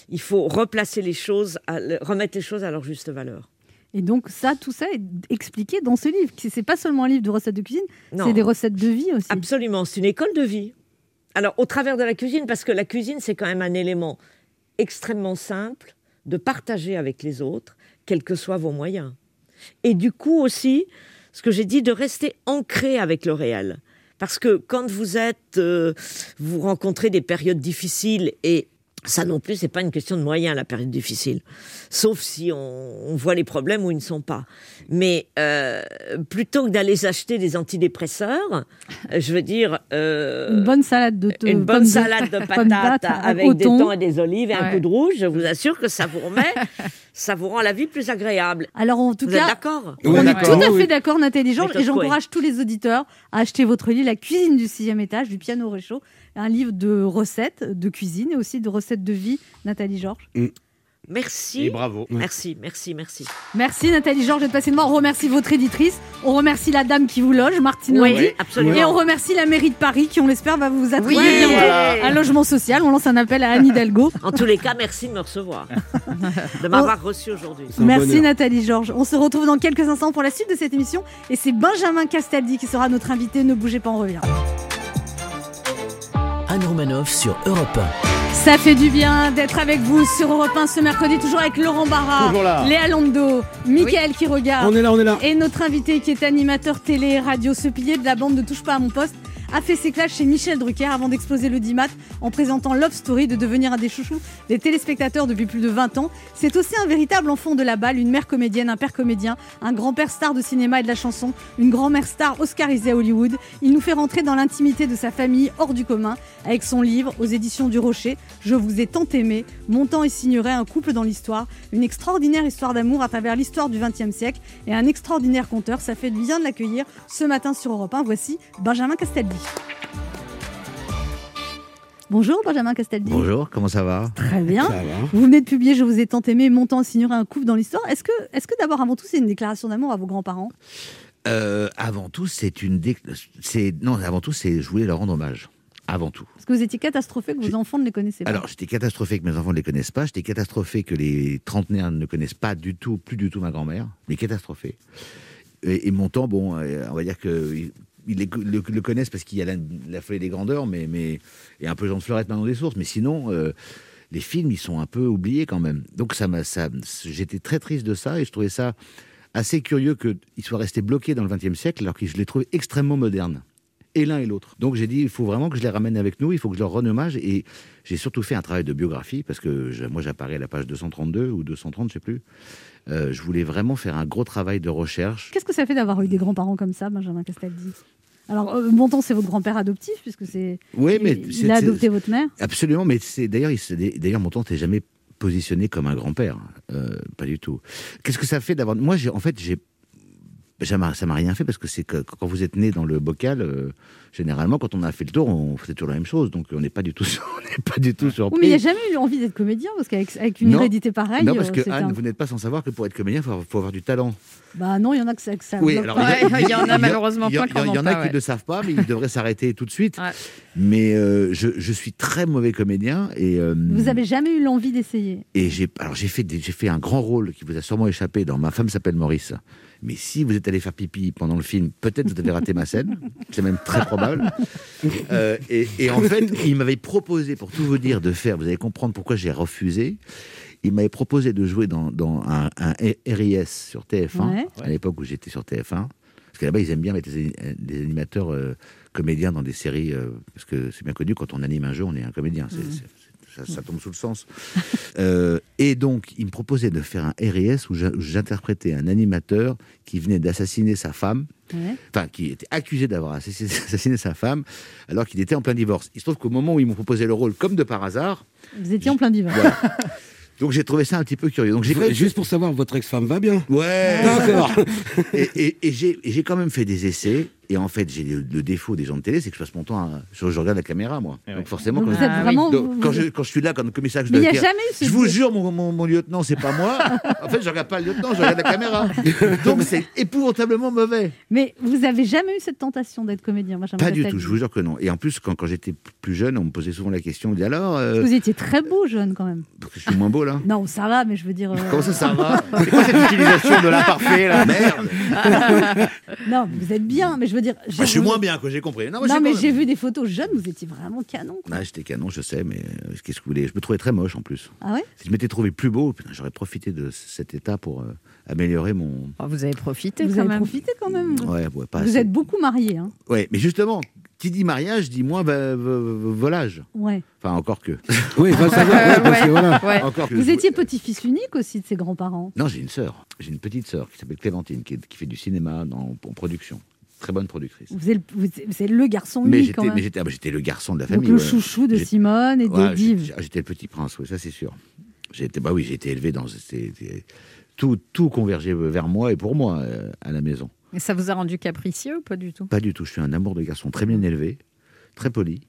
il faut replacer les choses, à- remettre les choses à leur juste valeur. Et donc, ça, tout ça est expliqué dans ce livre. qui- C'est pas seulement un livre de recettes de cuisine, c'est des recettes de vie aussi. Absolument, c'est une école de vie. Alors, au travers de la cuisine, parce que la cuisine, c'est quand même un élément extrêmement simple de partager avec les autres, quels que soient vos moyens. Et du coup aussi, ce que j'ai dit, de rester ancré avec le réel. Parce que quand vous êtes, euh, vous rencontrez des périodes difficiles et ça non plus, c'est pas une question de moyens, la période difficile. Sauf si on, on voit les problèmes où ils ne sont pas. Mais euh, plutôt que d'aller acheter des antidépresseurs, euh, je veux dire... euh, Une bonne salade de une bonne de- salade de *laughs* patates à avec des coton. thons et des olives et un coup de rouge, je vous assure que ça vous remet, *laughs* ça vous rend la vie plus agréable. Alors, en tout vous cas, êtes d'accord? on est tout à fait d'accord, Nathalie Georges, et j'encourage tous les auditeurs à acheter votre livre, La cuisine du sixième étage, du piano au réchaud, un livre de recettes de cuisine et aussi de recettes de vie, Nathalie Georges. Merci. Et bravo. Merci, merci, merci. Merci Nathalie Georges d'être passée de moi. On remercie votre éditrice, on remercie la dame qui vous loge, Martine Oui, Landy, absolument. et on remercie la mairie de Paris qui, on l'espère, va vous attribuer Oui, bientôt voilà. un logement social. On lance un appel à Anne Hidalgo. *laughs* En tous les cas, merci de me recevoir, de m'avoir reçu aujourd'hui. Merci Nathalie Georges. On se retrouve dans quelques instants pour la suite de cette émission. Et c'est Benjamin Castaldi qui sera notre invité. Ne bougez pas, on revient. Anne Romanoff sur Europe Ça fait du bien d'être avec vous sur Europe 1 ce mercredi, toujours avec Laurent Barra. Léa Lando, Mickaël qui regarde. On est là, on est là. Et notre invité qui est animateur télé et radio, ce pilier de la bande de Touche pas à mon poste, a fait ses clashs chez Michel Drucker avant d'exploser le 10 mat en présentant Love Story, de devenir un des chouchous des téléspectateurs depuis plus de 20 ans. C'est aussi un véritable enfant de la balle, une mère comédienne, un père comédien, un grand-père star de cinéma et de la chanson, une grand-mère star oscarisée à Hollywood. Il nous fait rentrer dans l'intimité de sa famille hors du commun avec son livre aux éditions du Rocher, Je vous ai tant aimé, montant et signerait un couple dans l'histoire, une extraordinaire histoire d'amour à travers l'histoire du XXe siècle et un extraordinaire conteur. Ça fait bien de l'accueillir ce matin sur Europe 1. Voici Benjamin Castaldi. Bonjour Benjamin Castaldi. Bonjour, comment ça va Très bien. Vous venez de publier Je vous ai tant aimé, montant et signerait un couple dans l'histoire. Est-ce que, est-ce que d'abord, avant tout, c'est une déclaration d'amour à vos grands-parents? Euh, Avant tout, c'est une. dé- Non, avant tout, c'est. Je voulais leur rendre hommage. Avant tout. Parce que vous étiez catastrophé que vos enfants ne les connaissaient pas. Alors, j'étais catastrophé que mes enfants ne les connaissent pas. J'étais catastrophé que les trentenaires ne connaissent pas du tout, plus du tout ma grand-mère. Mais catastrophé. Et, et mon temps, bon, euh, on va dire que ils le, connaissent parce qu'il y a la, la folie des grandeurs, mais, mais et un peu Jean de Fleurette maintenant des sources. Mais sinon, euh, les films, ils sont un peu oubliés quand même. Donc ça ça, j'étais très triste de ça et je trouvais ça assez curieux qu'ils soient restés bloqués dans le XXe siècle alors que je les trouvais extrêmement modernes. Et l'un et l'autre. Donc j'ai dit, il faut vraiment que je les ramène avec nous, il faut que je leur rende hommage. Et j'ai surtout fait un travail de biographie, parce que moi j'apparais à la page 232 ou 230, je sais plus. Euh, je voulais vraiment faire un gros travail de recherche. Qu'est-ce que ça fait d'avoir eu des grands-parents comme ça, Benjamin Castaldi? Alors, euh, Bontemps, c'est votre grand-père adoptif, puisque c'est. Oui, mais il, a adopté votre mère. Absolument, mais c'est d'ailleurs, d'ailleurs, mon tante n'est jamais positionné comme un grand-père, Euh, pas du tout. Qu'est-ce que ça fait d'avoir Moi, en fait, j'ai ça m'a ça m'a rien fait parce que c'est que quand vous êtes né dans le bocal, euh, généralement, quand on a fait le tour, on faisait toujours la même chose, donc on n'est pas du tout, *laughs* sur- on n'est pas du tout surpris. Oui, mais il n'y a jamais eu envie d'être comédien, parce qu'avec avec une Non. hérédité pareille. Non, parce euh, que c'est Anne, un- vous n'êtes pas sans savoir que pour être comédien, il faut, avoir- faut avoir du talent. Bah non, il y en a que ça. Que ça Oui, bloque alors pas. il y, a- *laughs* il y en a malheureusement qui Il y, en a pas, qui ouais. ne le savent pas, mais ils devraient s'arrêter tout de suite. *laughs* Mais euh, je, je suis très mauvais comédien et. euh, Vous avez jamais eu l'envie d'essayer? Et j'ai alors j'ai fait j'ai fait un grand rôle qui vous a sûrement échappé dans Ma femme s'appelle Maurice. Mais si vous êtes allé faire pipi pendant le film, peut-être vous avez raté ma scène. C'est même très probable. *laughs* Euh, et, et en fait, il m'avait proposé, pour tout vous dire, de faire. Vous allez comprendre pourquoi j'ai refusé. Il m'avait proposé de jouer dans, dans un, un RIS sur TF1 Ouais. à l'époque où j'étais sur TF1. Parce que là-bas, ils aiment bien mettre des, des animateurs euh, comédiens dans des séries. euh, parce que c'est bien connu, quand on anime un jeu, on est un comédien. C'est- c'est- ça, ça tombe sous le sens. *laughs* Euh, et donc, il me proposait de faire un RIS où j'interprétais un animateur qui venait d'assassiner sa femme, Ouais. enfin, qui était accusé d'avoir assassiné, *laughs* assassiné sa femme, alors qu'il était en plein divorce. Il se trouve qu'au moment où ils m'ont proposé le rôle, comme de par hasard, Vous étiez en plein divorce. donc j'ai trouvé ça un petit peu curieux. Donc j'ai même- Juste pour savoir, votre ex-femme va bien Ouais. D'accord. *laughs* et j'ai quand même fait des essais. Et en fait, j'ai le, le défaut des gens de télé, c'est que je passe mon temps à. Je, je regarde la caméra, moi. Donc forcément, quand, je, vraiment- donc, vous- quand, je, quand je suis là, quand le commissaire, je dois dire, jamais eu ce Je vous jure, mon, mon, mon lieutenant, c'est pas moi. *laughs* en fait, je regarde pas le lieutenant, je regarde la caméra. Donc c'est épouvantablement mauvais. Mais vous avez jamais eu cette tentation d'être comédien, Benjamin Pas du tout, je vous jure que non. Et en plus, quand, quand j'étais plus jeune, on me posait souvent la question, on me dit alors, euh, Vous étiez très beau jeune quand même. je suis moins beau là *laughs* Non, ça va, mais je veux dire. euh, Comment ça, ça va? *laughs* C'est quoi cette utilisation de l'imparfait là? Merde Non, vous êtes bien, mais je veux dire. Bah, Je suis moins bien, que j'ai compris. Non, mais j'ai vu des photos jeunes, vous étiez vraiment canon. quoi. Ah, j'étais canon, je sais, mais euh, qu'est-ce que vous voulez? Je me trouvais très moche en plus. Ah ouais? Si je m'étais trouvé plus beau, j'aurais profité de cet état pour euh, améliorer mon. Oh, vous avez profité Vous quand avez même. profité quand même. Ouais, ouais, pas vous assez. êtes beaucoup marié, hein Ouais, mais justement, qui dit mariage dit moins volage. Ouais. Enfin, encore que. *laughs* Oui, va savoir, ouais, parce que voilà. Ouais. Encore que. Vous étiez petit-fils unique aussi de ses grands-parents. Non, j'ai une sœur. J'ai une petite sœur qui s'appelle Clémentine, qui, est- qui fait du cinéma dans, en production. Très bonne productrice. Vous êtes, vous le garçon Mais unique quand j'étais, même. mais j'étais, ah, bah, j'étais le garçon de la Donc famille. le ouais. chouchou de Simone et Ouais, J'étais le petit prince, oui, ça c'est sûr. J'ai été, bah oui, j'ai été élevé dans. c'était- tout, tout convergeait vers moi et pour moi euh, à la maison. Et ça vous a rendu capricieux ou pas du tout? Pas du tout. Je suis un amour de garçon très bien élevé, très poli.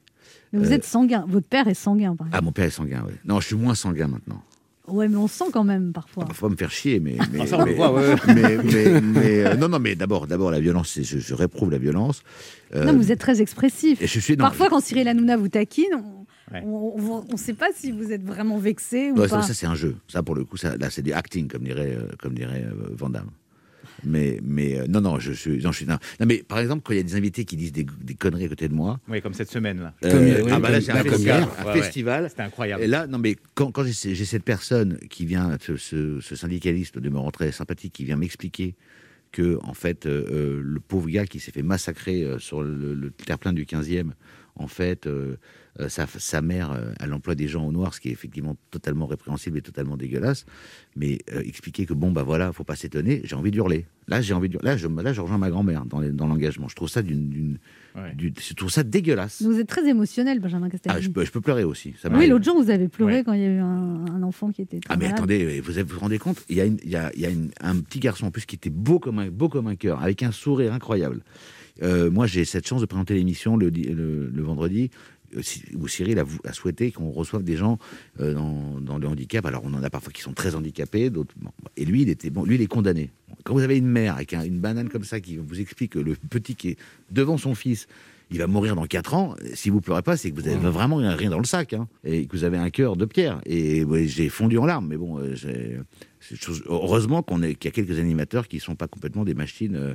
Mais vous Euh, êtes sanguin. Votre père est sanguin, par exemple. Ah, mon père est sanguin, oui. Non, je suis moins sanguin maintenant. Ouais, mais on sent quand même parfois. Faut pas me faire chier, mais. mais ça, on le mais- voit, ouais, ouais. mais- mais- mais, euh, non, non, mais d'abord, d'abord la violence, je, je réprouve la violence. Euh, Non, vous êtes très expressif. et je suis- non, Parfois, quand Cyril Hanouna vous taquine, on Ouais. ne sait pas si vous êtes vraiment vexé ou Ouais, ça, pas. ça, c'est un jeu. Ça, pour le coup, ça, là, c'est du acting, comme dirait, euh, comme dirait euh, Van Damme. Mais, mais euh, non, non, je suis. Non, je suis non. Non, mais par exemple, quand il y a des invités qui disent des, des conneries à côté de moi. Oui, comme cette semaine là. euh, Comme hier, oui, ah, bah là, c'est un festival. hier. un Ouais, ouais. festival. C'était incroyable. Et là, non, mais quand, quand j'ai ce- j'ai cette personne qui vient, ce, ce- ce syndicaliste de me rentrer sympathique, qui vient m'expliquer que, en fait, euh, le pauvre gars qui s'est fait massacrer euh, sur le, le terre-plein du 15e, en fait, euh, euh, sa, sa mère, euh, elle emploie des gens au noir, ce qui est effectivement totalement répréhensible et totalement dégueulasse. Mais euh, expliquer que, bon, bah voilà, faut pas s'étonner, j'ai envie de hurler. Là, j'ai envie de. Là, je, là, je rejoins ma grand-mère dans les- dans l'engagement. Je trouve ça d'une. d'une- Ouais. d'une- Je trouve ça dégueulasse. Vous êtes très émotionnel, Benjamin Castaldi. Ah, je, peux, je peux pleurer aussi. Ça oui, l'autre jour, vous avez pleuré Ouais. quand il y a eu un, un enfant qui était très Ah mais malade. attendez, vous vous rendez compte Il y a, une- il y a- il y a une- un petit garçon en plus qui était beau comme un, beau comme un cœur, avec un sourire incroyable. Euh, moi, j'ai cette chance de présenter l'émission le, le- le vendredi où Cyril a, souhaité qu'on reçoive des gens euh, dans, dans le handicap. Alors, on en a parfois qui sont très handicapés, d'autres. bon. Et lui, il était bon. Lui, il est condamné. Quand vous avez une mère avec un- une banane comme ça qui vous explique que le petit qui est devant son fils, il va mourir dans 4 ans. Si vous pleurez pas, c'est que vous avez vraiment rien dans le sac, hein, et que vous avez un cœur de pierre. Et ouais, j'ai fondu en larmes, mais bon, euh, c'est chose- heureusement qu'on est- qu'il y a quelques animateurs qui sont pas complètement des machines. euh,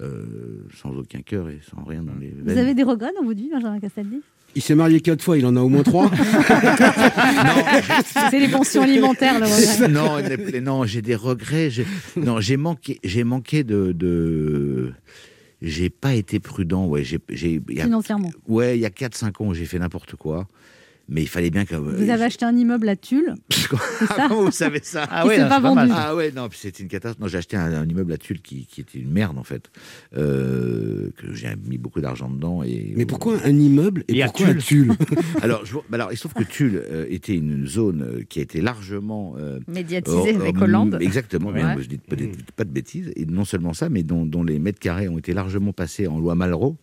euh, sans aucun cœur et sans rien dans les Vous veines. avez des regrets dans votre vie, Benjamin Castaldi Il s'est marié quatre fois, il en a au moins trois. *laughs* C'est les pensions alimentaires, le regret. *laughs* non, non, j'ai des regrets. j'ai- Non, j'ai manqué, j'ai manqué de, de... j'ai pas été prudent. Ouais, j'ai, j'ai, il y a- Financièrement. Ouais, il y a 4-5 ans, j'ai fait n'importe quoi. Mais il fallait bien que. Vous avez acheté un immeuble à Tulle *laughs* *laughs* Ah, vous savez ça Qui s'est pas vendu. Ah ouais, non, c'était une catastrophe. Non, j'ai acheté un, un immeuble à Tulle qui, qui était une merde en fait, euh, que j'ai mis beaucoup d'argent dedans. Et Mais pourquoi un immeuble et, Et à pourquoi un Tulle *laughs* alors, je, bah alors, il se trouve que Tulle euh, était une zone euh, qui a été largement euh, Médiatisée euh, avec euh, Hollande. Exactement. Ouais. bien, je dis peut-être pas de bêtises. Et non seulement ça, mais dont, dont les mètres carrés ont été largement passés en loi Malraux.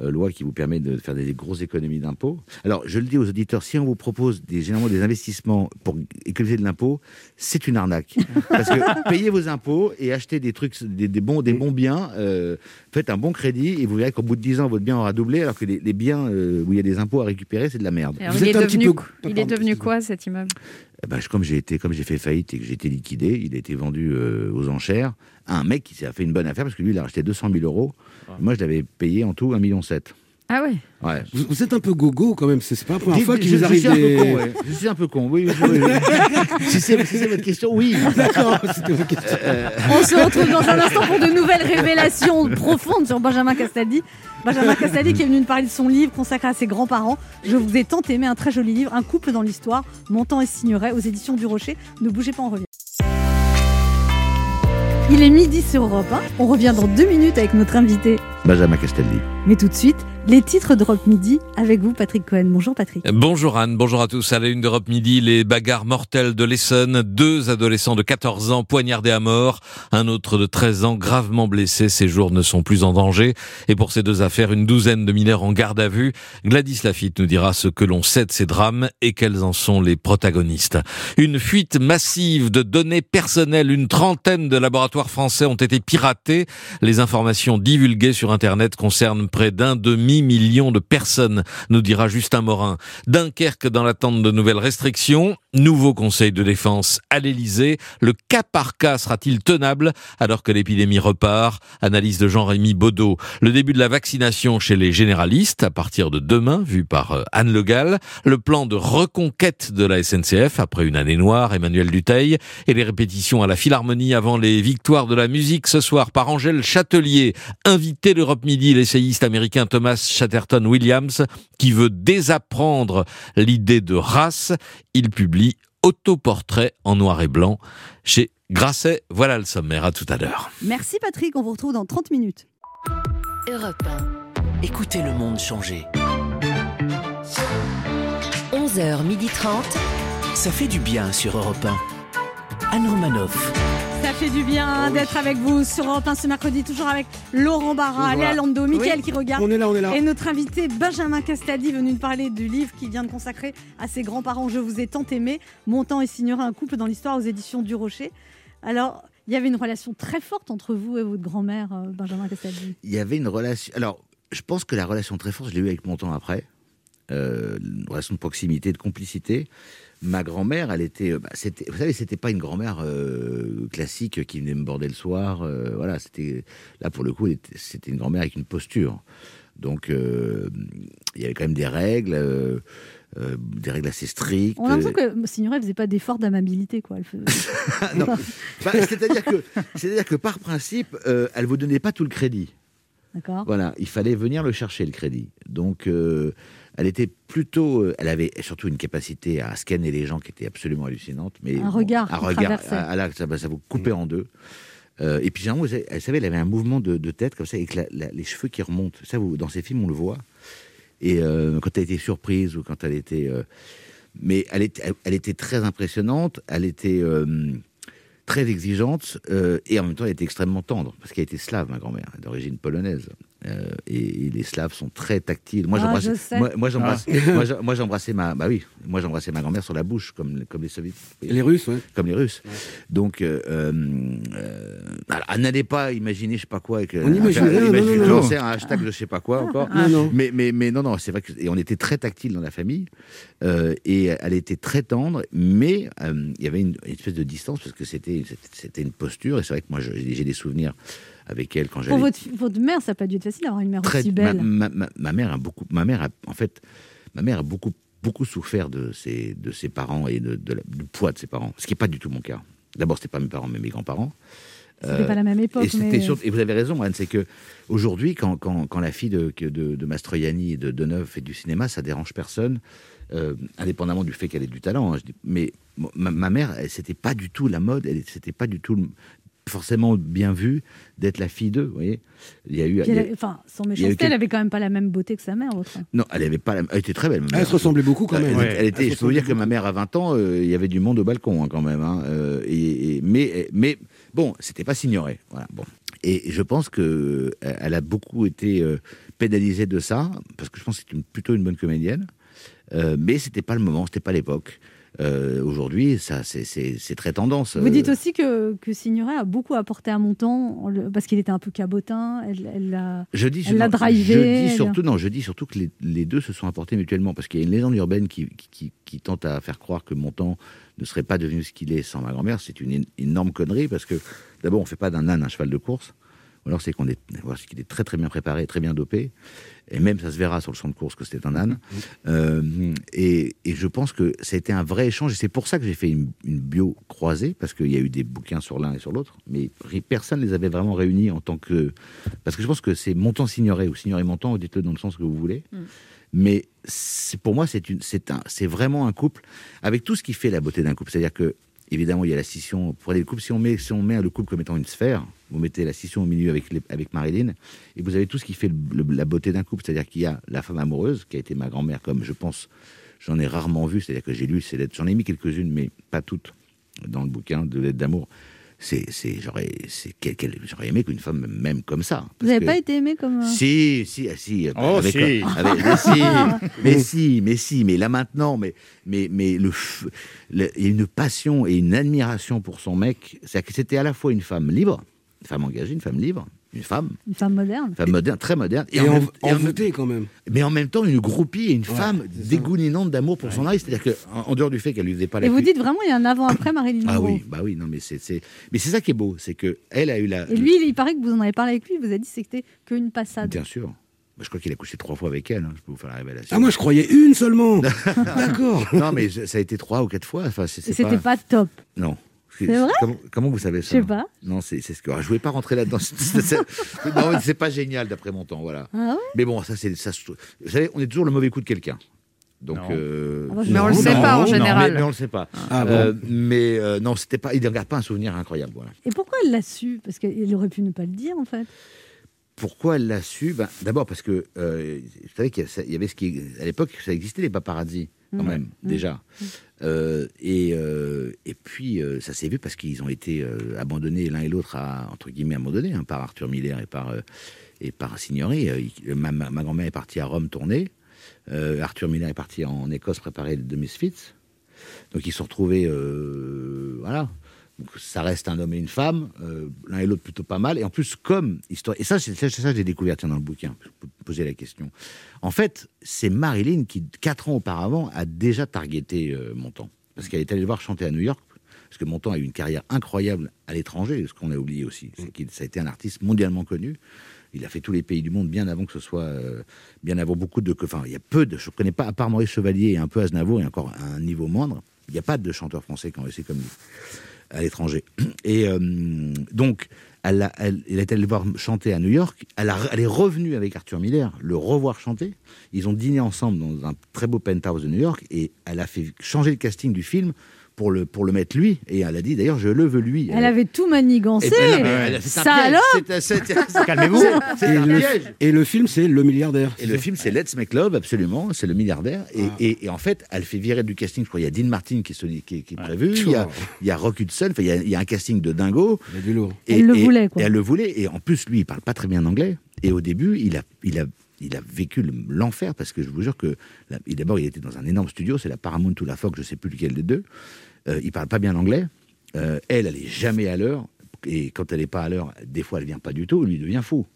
Euh, loi qui vous permet de faire des grosses économies d'impôts. Alors, je le dis aux auditeurs, si on vous propose des, généralement des investissements pour économiser de l'impôt, c'est une arnaque. *laughs* Parce que payez vos impôts et achetez des trucs, des, des bons, des bons biens, euh, faites un bon crédit et vous verrez qu'au bout de 10 ans, votre bien aura doublé, alors que les, les biens euh, où il y a des impôts à récupérer, c'est de la merde. Alors, il est devenu, il est devenu quoi cet immeuble? Ben, je- comme j'ai été, comme j'ai fait faillite et que j'ai été liquidé, il a été vendu euh, aux enchères à un mec qui s'est fait une bonne affaire parce que lui, il a acheté 200 000 euros. Moi, je l'avais payé en tout 1,7 million. Ah ouais Ouais. Vous, vous êtes un peu gogo quand même, c'est pas la première fois je- qu'il je vous arrive suis un peu des... con, ouais. Je suis un peu con, oui. oui, oui, oui. *laughs* si c'est si votre question, oui. *laughs* D'accord, c'était votre question. Euh, On se retrouve dans un instant pour de nouvelles révélations profondes sur Benjamin Castaldi. Benjamin Castaldi qui est venu nous parler de son livre consacré à ses grands-parents. Je vous ai tant aimé, un très joli livre, Un couple dans l'histoire, Montant et Signoret aux éditions du Rocher. Ne bougez pas, on revient. Il est midi sur Europe 1. On revient dans deux minutes avec notre invité. Benjamin Castaldi. Mais tout de suite, les titres d'Europe Midi avec vous, Patrick Cohen. Bonjour Patrick. Bonjour Anne, bonjour à tous. À la une d'Europe Midi, les bagarres mortelles de l'Essonne. Deux adolescents de 14 ans poignardés à mort. Un autre de 13 ans gravement blessé. Ces jours ne sont plus en danger. Et pour ces deux affaires, une douzaine de mineurs en garde à vue. Gladys Lafitte nous dira ce que l'on sait de ces drames et quels en sont les protagonistes. Une fuite massive de données personnelles. Une trentaine de laboratoires français ont été piratés. Les informations divulguées sur Internet concernent près d'un demi-million de personnes, nous dira Justin Morin. Dunkerque dans l'attente de nouvelles restrictions. Nouveau conseil de défense à l'Elysée. Le cas par cas sera-t-il tenable alors que l'épidémie repart? Analyse de Jean-Rémy Baudot. Le début de la vaccination chez les généralistes à partir de demain, vu par euh, Anne Le Gall. Le plan de reconquête de la SNCF après une année noire, Emmanuel Duteil. Et les répétitions à la Philharmonie avant les victoires de la musique ce soir par Angèle Châtelier. Invité d'Europe Midi, l'essayiste américain Thomas Chatterton Williams, qui veut désapprendre l'idée de race. Il publie Autoportrait en noir et blanc chez Grasset. Voilà le sommaire. À tout à l'heure. Merci Patrick, on vous retrouve dans 30 minutes. Europe 1. Écoutez le monde changer. 11h30. Ça fait du bien sur Europe 1. Anne Romanoff. Fait du bien d'être avec vous sur Europe 1 ce mercredi, toujours avec Laurent Barra, Voilà. Léa Lando, Mickaël Oui. qui regarde. On est là, on est là. Et notre invité Benjamin Castaldi venu nous parler du livre qu'il vient de consacrer à ses grands-parents Je vous ai tant aimé, Montant et Signoret, un couple dans l'histoire aux éditions du Rocher. Alors, il y avait une relation très forte entre vous et votre grand-mère, euh, Benjamin Castaldi. Il y avait une relation. Alors, je pense que la relation très forte, je l'ai eue avec mon temps après. Euh, une relation de proximité, de complicité. Ma grand-mère, elle était, euh, bah, c'était, vous savez, c'était pas une grand-mère euh, classique qui venait me border le soir. euh, voilà, c'était là pour le coup, c'était une grand-mère avec une posture. Donc, euh, il y avait quand même des règles, euh, euh, des règles assez strictes. On a l'impression que Signoret faisait pas d'effort d'amabilité, quoi. Bah, *laughs* c'est-à-dire que, c'est-à-dire que par principe, elle vous donnait pas tout le crédit. D'accord Voilà, il fallait venir le chercher, le crédit. Donc, elle était plutôt. euh, elle avait surtout une capacité à scanner les gens qui était absolument hallucinante. Mais Un regard Un regard. traversait. à- à ça, ça vous coupait en deux. Euh, et puis, généralement, elle savait, elle avait un mouvement de, de tête comme ça, avec la- la- les cheveux qui remontent. Ça, vous, dans ces films, on le voit. Et euh, quand elle était surprise ou quand elle était. euh, mais elle était, elle, elle était très impressionnante. Elle était. très exigeante et en même temps elle était extrêmement tendre parce qu'elle était slave ma grand-mère d'origine polonaise Euh, et, et les slaves sont très tactiles moi Ah, j'embrassais je sais. moi, moi, j'embrasse- Ah. moi, j'embrassais ma bah oui moi j'embrassais ma grand-mère sur la bouche comme comme les soviétiques Les Russes, ouais. comme les russes donc euh, euh, euh, n'allait pas imaginer je sais pas quoi avec On imagine rien, non, non, non. lancer un hashtag de je sais pas quoi encore Non, non. mais, mais, mais non, non, c'est vrai que et on était très tactile dans la famille euh, et elle était très tendre, mais euh, il y avait une, une espèce de distance parce que c'était c'était- une posture et c'est vrai que moi j'ai des souvenirs avec elle quand Pour j'allais. votre, votre mère, ça n'a pas dû être facile d'avoir une mère Très- aussi belle. ma- ma- ma mère a beaucoup. Ma mère a, en fait, ma mère a beaucoup beaucoup souffert de ses de ses parents et de, de la- du poids de ses parents. Ce qui n'est pas du tout mon cas. D'abord, c'était pas mes parents, mais mes grands-parents. Euh, C'était pas la même époque, Et, mais- vous avez raison, Anne, c'est que aujourd'hui, quand, quand, quand la fille de, de, de Mastroianni et de Deneuve fait du cinéma, ça dérange personne, euh, indépendamment du fait qu'elle ait du talent. hein, je dis- mais ma, ma mère, c'était pas du tout la mode, c'était pas du tout forcément bien vu d'être la fille d'eux. Vous voyez, il y a eu. Puis il y a- elle Enfin, sans eu méchanceté, quel- elle avait quand même pas la même beauté que sa mère, votre. non, elle avait pas. la- Elle était très belle. Elle se ressemblait beaucoup quand même. Elle, Ouais. elle était. Elle je peux vous dire que ma mère à 20 ans, euh, il y avait du monde au balcon hein, quand même. hein, euh, et, et- mais mais bon, c'était pas s'ignorer. Voilà. Bon. Et je pense que euh, elle a beaucoup été pénalisée de ça parce que je pense que c'est plutôt une bonne comédienne. Euh, mais c'était pas le moment, c'était pas l'époque. Euh, Aujourd'hui, ça, c'est- très tendance. Vous Euh, dites aussi que, que Signoret a beaucoup apporté à Montand parce qu'il était un peu cabotin. Elle, elle l'a Je dis, elle drivé. je dis elle- surtout, non, je dis surtout que les, les deux se sont apportés mutuellement parce qu'il y a une légende urbaine qui, qui, qui- qui tente à faire croire que Montand ne serait pas devenu ce qu'il est sans ma grand-mère. C'est une énorme connerie parce que d'abord, on fait pas d'un âne un cheval de course. Ou alors c'est qu'on est, qu'il est très très bien préparé, très bien dopé, et même ça se verra sur le champ de course que c'était un âne. Euh, et, et je pense que ça a été un vrai échange, et c'est pour ça que j'ai fait une, une bio croisée, parce qu'il y a eu des bouquins sur l'un et sur l'autre, mais personne ne les avait vraiment réunis en tant que... Parce que je pense que c'est Montant Signoret, ou Signoret Montant, dites-le dans le sens que vous voulez. Mais c'est- pour moi, c'est une- c'est un- c'est vraiment un couple avec tout ce qui fait la beauté d'un couple. C'est-à-dire que, évidemment, il y a la scission. Pour les couples, si on met, si on met le couple comme étant une sphère, vous mettez la scission au milieu avec, avec Marilyn, et vous avez tout ce qui fait la beauté d'un couple. C'est-à-dire qu'il y a la femme amoureuse, qui a été ma grand-mère, comme je pense, j'en ai rarement vu. C'est-à-dire que j'ai lu ces lettres, j'en ai mis quelques-unes, mais pas toutes, dans le bouquin de lettres d'amour. C'est, c'est, j'aurais, c'est, quel- quel- j'aurais aimé qu'une femme m'aime comme ça. Vous n'avez que- pas été aimé comme. euh, si, si, ah, si. Oh, avec- si. avec- mais si, *laughs* mais si, mais si, mais là maintenant, mais, mais, mais le, le- il y a une passion et une admiration pour son mec. C'est que c'était à la fois une femme libre, une femme engagée, une femme libre, une femme, Une femme moderne. une femme moderne, très moderne, Et en en- même- en envoûtée quand même. mais en même temps une groupie et une femme dégoulinante d'amour pour son mari. C'est-à-dire que, en, en dehors du fait qu'elle lui faisait pas la Et vous dites vraiment, il y a un avant-après Marilyn ah Monroe. oui, bah oui, non, mais c'est, c'est, mais c'est ça qui est beau, c'est que elle a eu la. Et lui, il, il paraît que vous en avez parlé avec lui, il vous a dit que c'était qu'une passade. Bien sûr. Je crois qu'il a couché trois fois avec elle. hein, Je peux vous faire la révélation. Ah, moi je croyais une seulement. *laughs* D'accord. non, mais ça a été trois ou quatre fois. Enfin, c'était pas... top. Non. C'est vrai comment, comment vous savez ça Je sais pas. Non, c'est, ce que. ah, je voulais pas rentrer là-dedans. *laughs* Non, c'est pas génial d'après mon temps, voilà. Ah ouais mais bon, ça, c'est. Vous savez, on est toujours le mauvais coup de quelqu'un. Donc, euh, Ah Mais on Non, le sait non, pas en non, général. Mais, mais on le sait pas. Ah bon. Euh, mais euh, non, c'était pas. Il ne garde pas un souvenir incroyable. Voilà. Et pourquoi elle l'a su? Parce qu'il aurait pu ne pas le dire, en fait. Pourquoi elle l'a su? Ben, D'abord parce que euh, vous savez qu'il y, avait ce qui à l'époque ça existait les paparazzi quand Mm. même Mm. déjà. Euh, et, euh, et puis euh, ça s'est vu parce qu'ils ont été abandonnés l'un et l'autre à entre guillemets abandonnés hein, par Arthur Miller et par et par ma, ma- ma grand-mère est partie à Rome tourner. Arthur Miller est parti en Écosse préparer The Misfits donc ils se sont retrouvés voilà ça reste un homme et une femme, euh, l'un et l'autre plutôt pas mal. Et en plus, comme histoire. Et ça, c'est ça que j'ai découvert tiens, dans le bouquin. Je peux poser la question. En fait, c'est Marilyn qui, quatre ans auparavant, a déjà targeté euh, Montand. Parce qu'elle est allée le voir chanter à New York. Parce que Montand a eu une carrière incroyable à l'étranger, ce qu'on a oublié aussi. C'est qu'il ça a été un artiste mondialement connu. Il a fait tous les pays du monde bien avant que ce soit, euh, bien avant beaucoup de, enfin, il y a peu de, je ne connais pas, à part Maurice Chevalier et un peu Aznavour et encore à un niveau moindre, il n'y a pas de chanteurs français qui ont réussi comme lui à l'étranger. *clears throat* Et euh, donc, elle, a- est allée le voir chanter à New York. Elle est revenue avec Arthur Miller, le revoir chanter. Ils ont dîné ensemble dans un très beau penthouse de New York et elle a fait changer le casting du film pour le, pour le mettre lui. Et elle a dit, d'ailleurs, je le veux lui. Elle avait tout manigancé. Et ben, Ça alors Calmez-vous. Et le, piège. et le film, c'est Le milliardaire. Et le film, c'est Let's Make Love, absolument. C'est le milliardaire. Et, Ah. et- et en fait, elle fait virer du casting. Je crois il y a Dean Martin qui est, qui est- qui est prévu. Il y, a, il y a Rock Hudson. Enfin, il y a, il y a un casting de dingo. Il y a du lourd. Et, Elle le voulait, quoi. Et elle le voulait. Et en plus, lui, il parle pas très bien anglais. Et au début, il a, il a, il a vécu le- l'enfer parce que je vous jure que d'abord, il était dans un énorme studio. C'est la Paramount ou la Fox, je sais plus lequel des deux. Euh, il parle pas bien anglais. Euh, elle, elle est jamais à l'heure. Et quand elle n'est pas à l'heure, des fois, elle vient pas du tout. Lui, devient fou.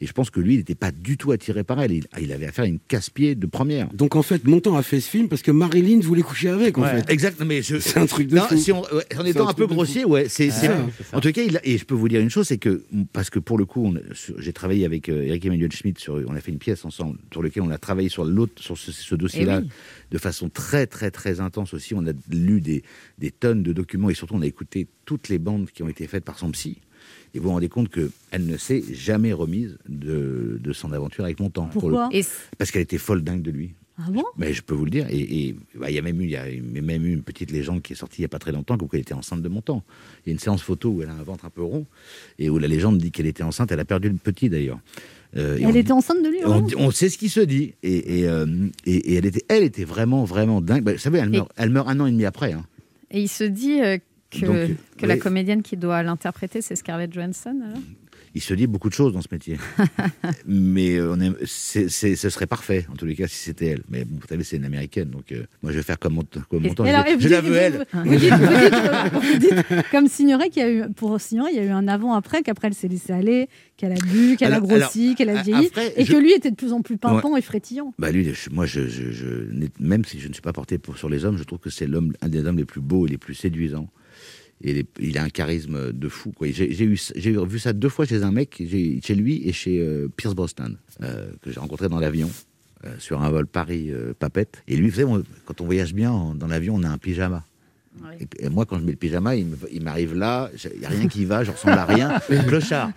Et je pense que lui, il n'était pas du tout attiré par elle. Il, il avait affaire à une casse-pied de première. Donc en fait, Montand a fait ce film parce que Marilyn voulait coucher avec, en Ouais, fait. Exact, mais je- C'est un truc de Non, fou. si on- ouais, en étant un un, peu grossier, ouais, c'est, Ah, en tout cas, il a- et je peux vous dire une chose, c'est que parce que pour le coup, on j'ai travaillé avec euh, Eric Emmanuel Schmitt sur, on a fait une pièce ensemble sur lequel on a travaillé sur l'autre, sur ce, ce dossier-là, Eh oui. de façon très très très intense aussi. On a lu des, des tonnes de documents et surtout on a écouté toutes les bandes qui ont été faites par son psy. Et vous vous rendez compte qu'elle ne s'est jamais remise de, de son aventure avec pour le Pourquoi Parce qu'elle était folle dingue de lui. Ah bon? Mais je peux vous le dire. Et bah, il y a même eu, il y a même eu une petite légende qui est sortie il n'y a pas très longtemps, qu'elle était enceinte de Montand. Il y a une séance photo où elle a un ventre un peu rond et où la légende dit qu'elle était enceinte. Elle a perdu le petit d'ailleurs. Euh, Elle on- était enceinte de lui on, on sait ce qui se dit. Et, et, euh, et- et elle, était, elle était vraiment, vraiment dingue. Bah, vous savez, elle meurt, elle meurt un an et demi après. hein. Et il se dit euh, que, Donc, que la comédienne qui doit l'interpréter, c'est Scarlett Johansson. alors? Il se dit beaucoup de choses dans ce métier. *laughs* Mais euh, on c'est- ce serait parfait, en tous les cas, si c'était elle. Mais bon, vous savez, c'est une américaine. Donc euh, moi, je vais faire comme mon, comme mon temps. Et Je, alors, la veux, elle. Vous, dites, vous dites- vous dites, comme Signoret, qu'il y a eu, pour Signoret, il y a eu un avant-après, qu'après elle s'est laissée aller, qu'elle a bu, qu'elle a grossi, qu'elle a vieilli, après, et je- que lui était de plus en plus pimpant et frétillant. Bah lui, moi, je, même si je ne suis pas porté pour, sur les hommes, je trouve que c'est l'homme, un des hommes les plus beaux et les plus séduisants. Il a un charisme de fou. J'ai vu ça deux fois chez un mec, chez lui et chez euh, Pierce Brosnan, euh, que j'ai rencontré dans l'avion. euh, sur un vol Paris-Papette. et lui, quand on voyage bien en- dans l'avion, on a un pyjama. Et, et moi, quand je mets le pyjama, il m'arrive là, il n'y a rien qui va, je ressemble à rien. *laughs* Clochard.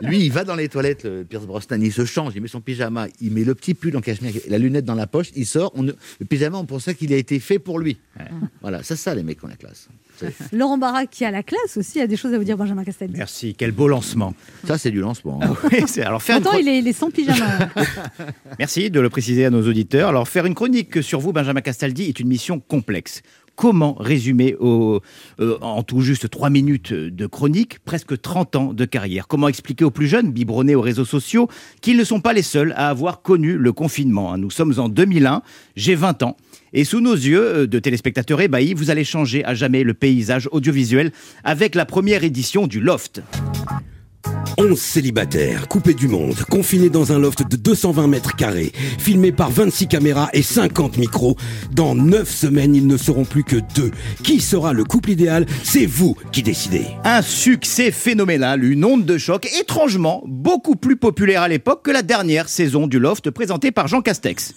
Lui, il va dans les toilettes, le Pierce Brosnan, il se change, il met son pyjama, il met le petit pull en cachemire, la lunette dans la poche, il sort. On, le pyjama, on pensait qu'il a été fait pour lui. Voilà, c'est ça les mecs qui ont la classe. *laughs* Laurent Barra, qui a la classe aussi, a des choses à vous dire, Benjamin Castaldi. Merci, quel beau lancement. Ça, c'est du lancement. hein. Oui, c'est- alors faire une Pourtant, chro- il est, il est sans pyjama. *laughs* Merci de le préciser à nos auditeurs. Alors, faire une chronique sur vous, Benjamin Castaldi, est une mission complexe. Comment résumer euh, en tout juste 3 minutes de chronique presque 30 ans de carrière Comment expliquer aux plus jeunes, biberonnés aux réseaux sociaux, qu'ils ne sont pas les seuls à avoir connu le confinement hein Nous sommes en 2001, j'ai 20 ans. Et sous nos yeux euh, de téléspectateurs ébahis, vous allez changer à jamais le paysage audiovisuel avec la première édition du Loft. 11 célibataires, coupés du monde, confinés dans un loft de 220 mètres carrés, filmés par 26 caméras et 50 micros. Dans 9 semaines, ils ne seront plus que deux. Qui sera le couple idéal? C'est vous qui décidez. Un succès phénoménal, une onde de choc étrangement beaucoup plus populaire à l'époque que la dernière saison du Loft présentée par Jean Castex.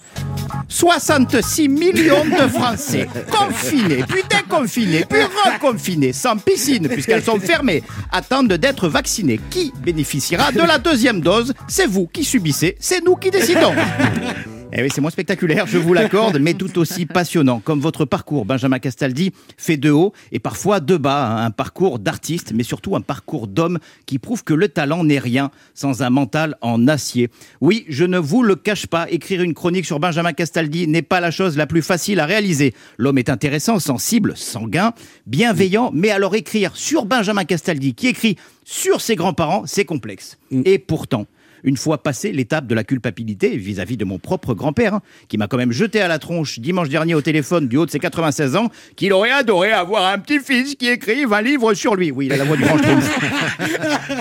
66 millions de Français *laughs* confinés, puis déconfinés, puis reconfinés, sans piscine puisqu'elles sont fermées, attendent d'être vaccinés. Qui bénéficiera de la deuxième dose C'est vous qui subissez, c'est nous qui décidons. *laughs* Eh oui, c'est moins spectaculaire, je vous l'accorde, mais tout aussi passionnant. Comme votre parcours, Benjamin Castaldi fait de haut et parfois de bas. hein. Un parcours d'artiste, mais surtout un parcours d'homme qui prouve que le talent n'est rien sans un mental en acier. Oui, je ne vous le cache pas, écrire une chronique sur Benjamin Castaldi n'est pas la chose la plus facile à réaliser. L'homme est intéressant, sensible, sanguin, bienveillant, mais alors écrire sur Benjamin Castaldi, qui écrit sur ses grands-parents, c'est complexe. Et pourtant, une fois passé l'étape de la culpabilité vis-à-vis de mon propre grand-père, hein, qui m'a quand même jeté à la tronche dimanche dernier au téléphone du haut de ses 96 ans, qu'il aurait adoré avoir un petit-fils qui écrive un livre sur lui. Oui, il a la voix du grand *laughs*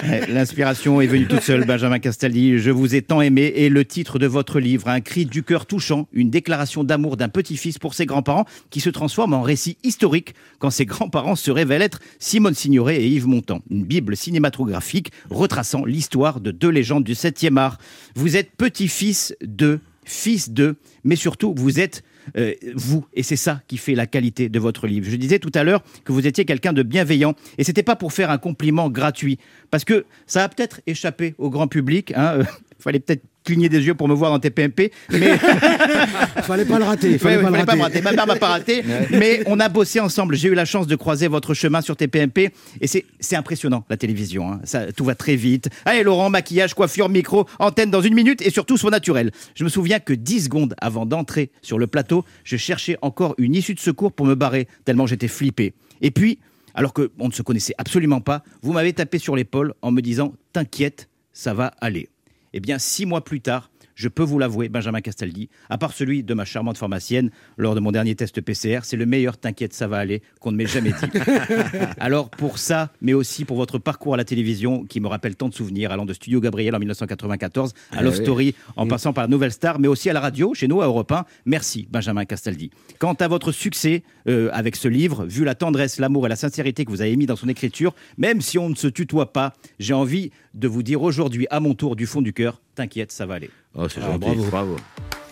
Eh, L'inspiration est venue toute seule, Benjamin Castaldi. Je vous ai tant aimé et le titre de votre livre, un cri du cœur touchant, une déclaration d'amour d'un petit-fils pour ses grands-parents qui se transforme en récit historique quand ses grands-parents se révèlent être Simone Signoret et Yves Montand. Une bible cinématographique retraçant l'histoire de deux légendes du 7e art. Vous êtes petit-fils de, fils de, mais surtout vous êtes euh, vous, et c'est ça qui fait la qualité de votre livre. Je disais tout à l'heure que vous étiez quelqu'un de bienveillant, et c'était pas pour faire un compliment gratuit, parce que ça a peut-être échappé au grand public. Hein, *laughs* fallait peut-être cligner des yeux pour me voir dans TPMP, mais *laughs* Fallait pas le rater. Fallait ouais, pas le fallait pas me rater. rater. Ma mère m'a pas raté, mais on a bossé ensemble. J'ai eu la chance de croiser votre chemin sur TPMP et c'est impressionnant la télévision. hein. Ça, tout va très vite. Allez Laurent, maquillage, coiffure, micro, antenne dans une minute et surtout soit naturel. Je me souviens que 10 secondes avant d'entrer sur le plateau, je cherchais encore une issue de secours pour me barrer tellement j'étais flippé. Et puis, alors que on ne se connaissait absolument pas, vous m'avez tapé sur l'épaule en me disant "T'inquiète, ça va aller." Eh bien, six mois plus tard, je peux vous l'avouer, Benjamin Castaldi, à part celui de ma charmante pharmacienne lors de mon dernier test PCR, c'est le meilleur t'inquiète, ça va aller qu'on ne m'ait jamais dit. *laughs* Alors pour ça, mais aussi pour votre parcours à la télévision qui me rappelle tant de souvenirs, allant de Studio Gabriel en 1994 à Ah Love oui. Story, en Mm. passant par la Nouvelle Star, mais aussi à la radio, chez nous à Europe 1. Merci Benjamin Castaldi. Quant à votre succès euh, avec ce livre, vu la tendresse, l'amour et la sincérité que vous avez mis dans son écriture, même si on ne se tutoie pas, j'ai envie de vous dire aujourd'hui à mon tour du fond du cœur, t'inquiète, ça va aller. Oh, c'est Ah, gentil, bravo. bravo.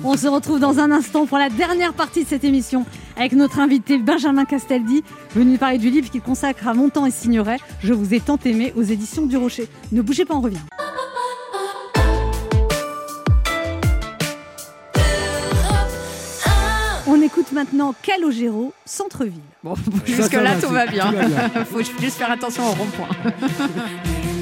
On se retrouve dans un instant pour la dernière partie de cette émission avec notre invité Benjamin Castaldi, venu parler du livre qu'il consacre à Montant et Signoret. Je vous ai tant aimé aux éditions du Rocher. Ne bougez pas, on revient. On écoute maintenant Calogero, Centre-ville. Bon, *laughs* jusque-là, tout va bien. bien. *laughs* Faut juste faire attention au rond-point. *laughs*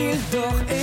ville dort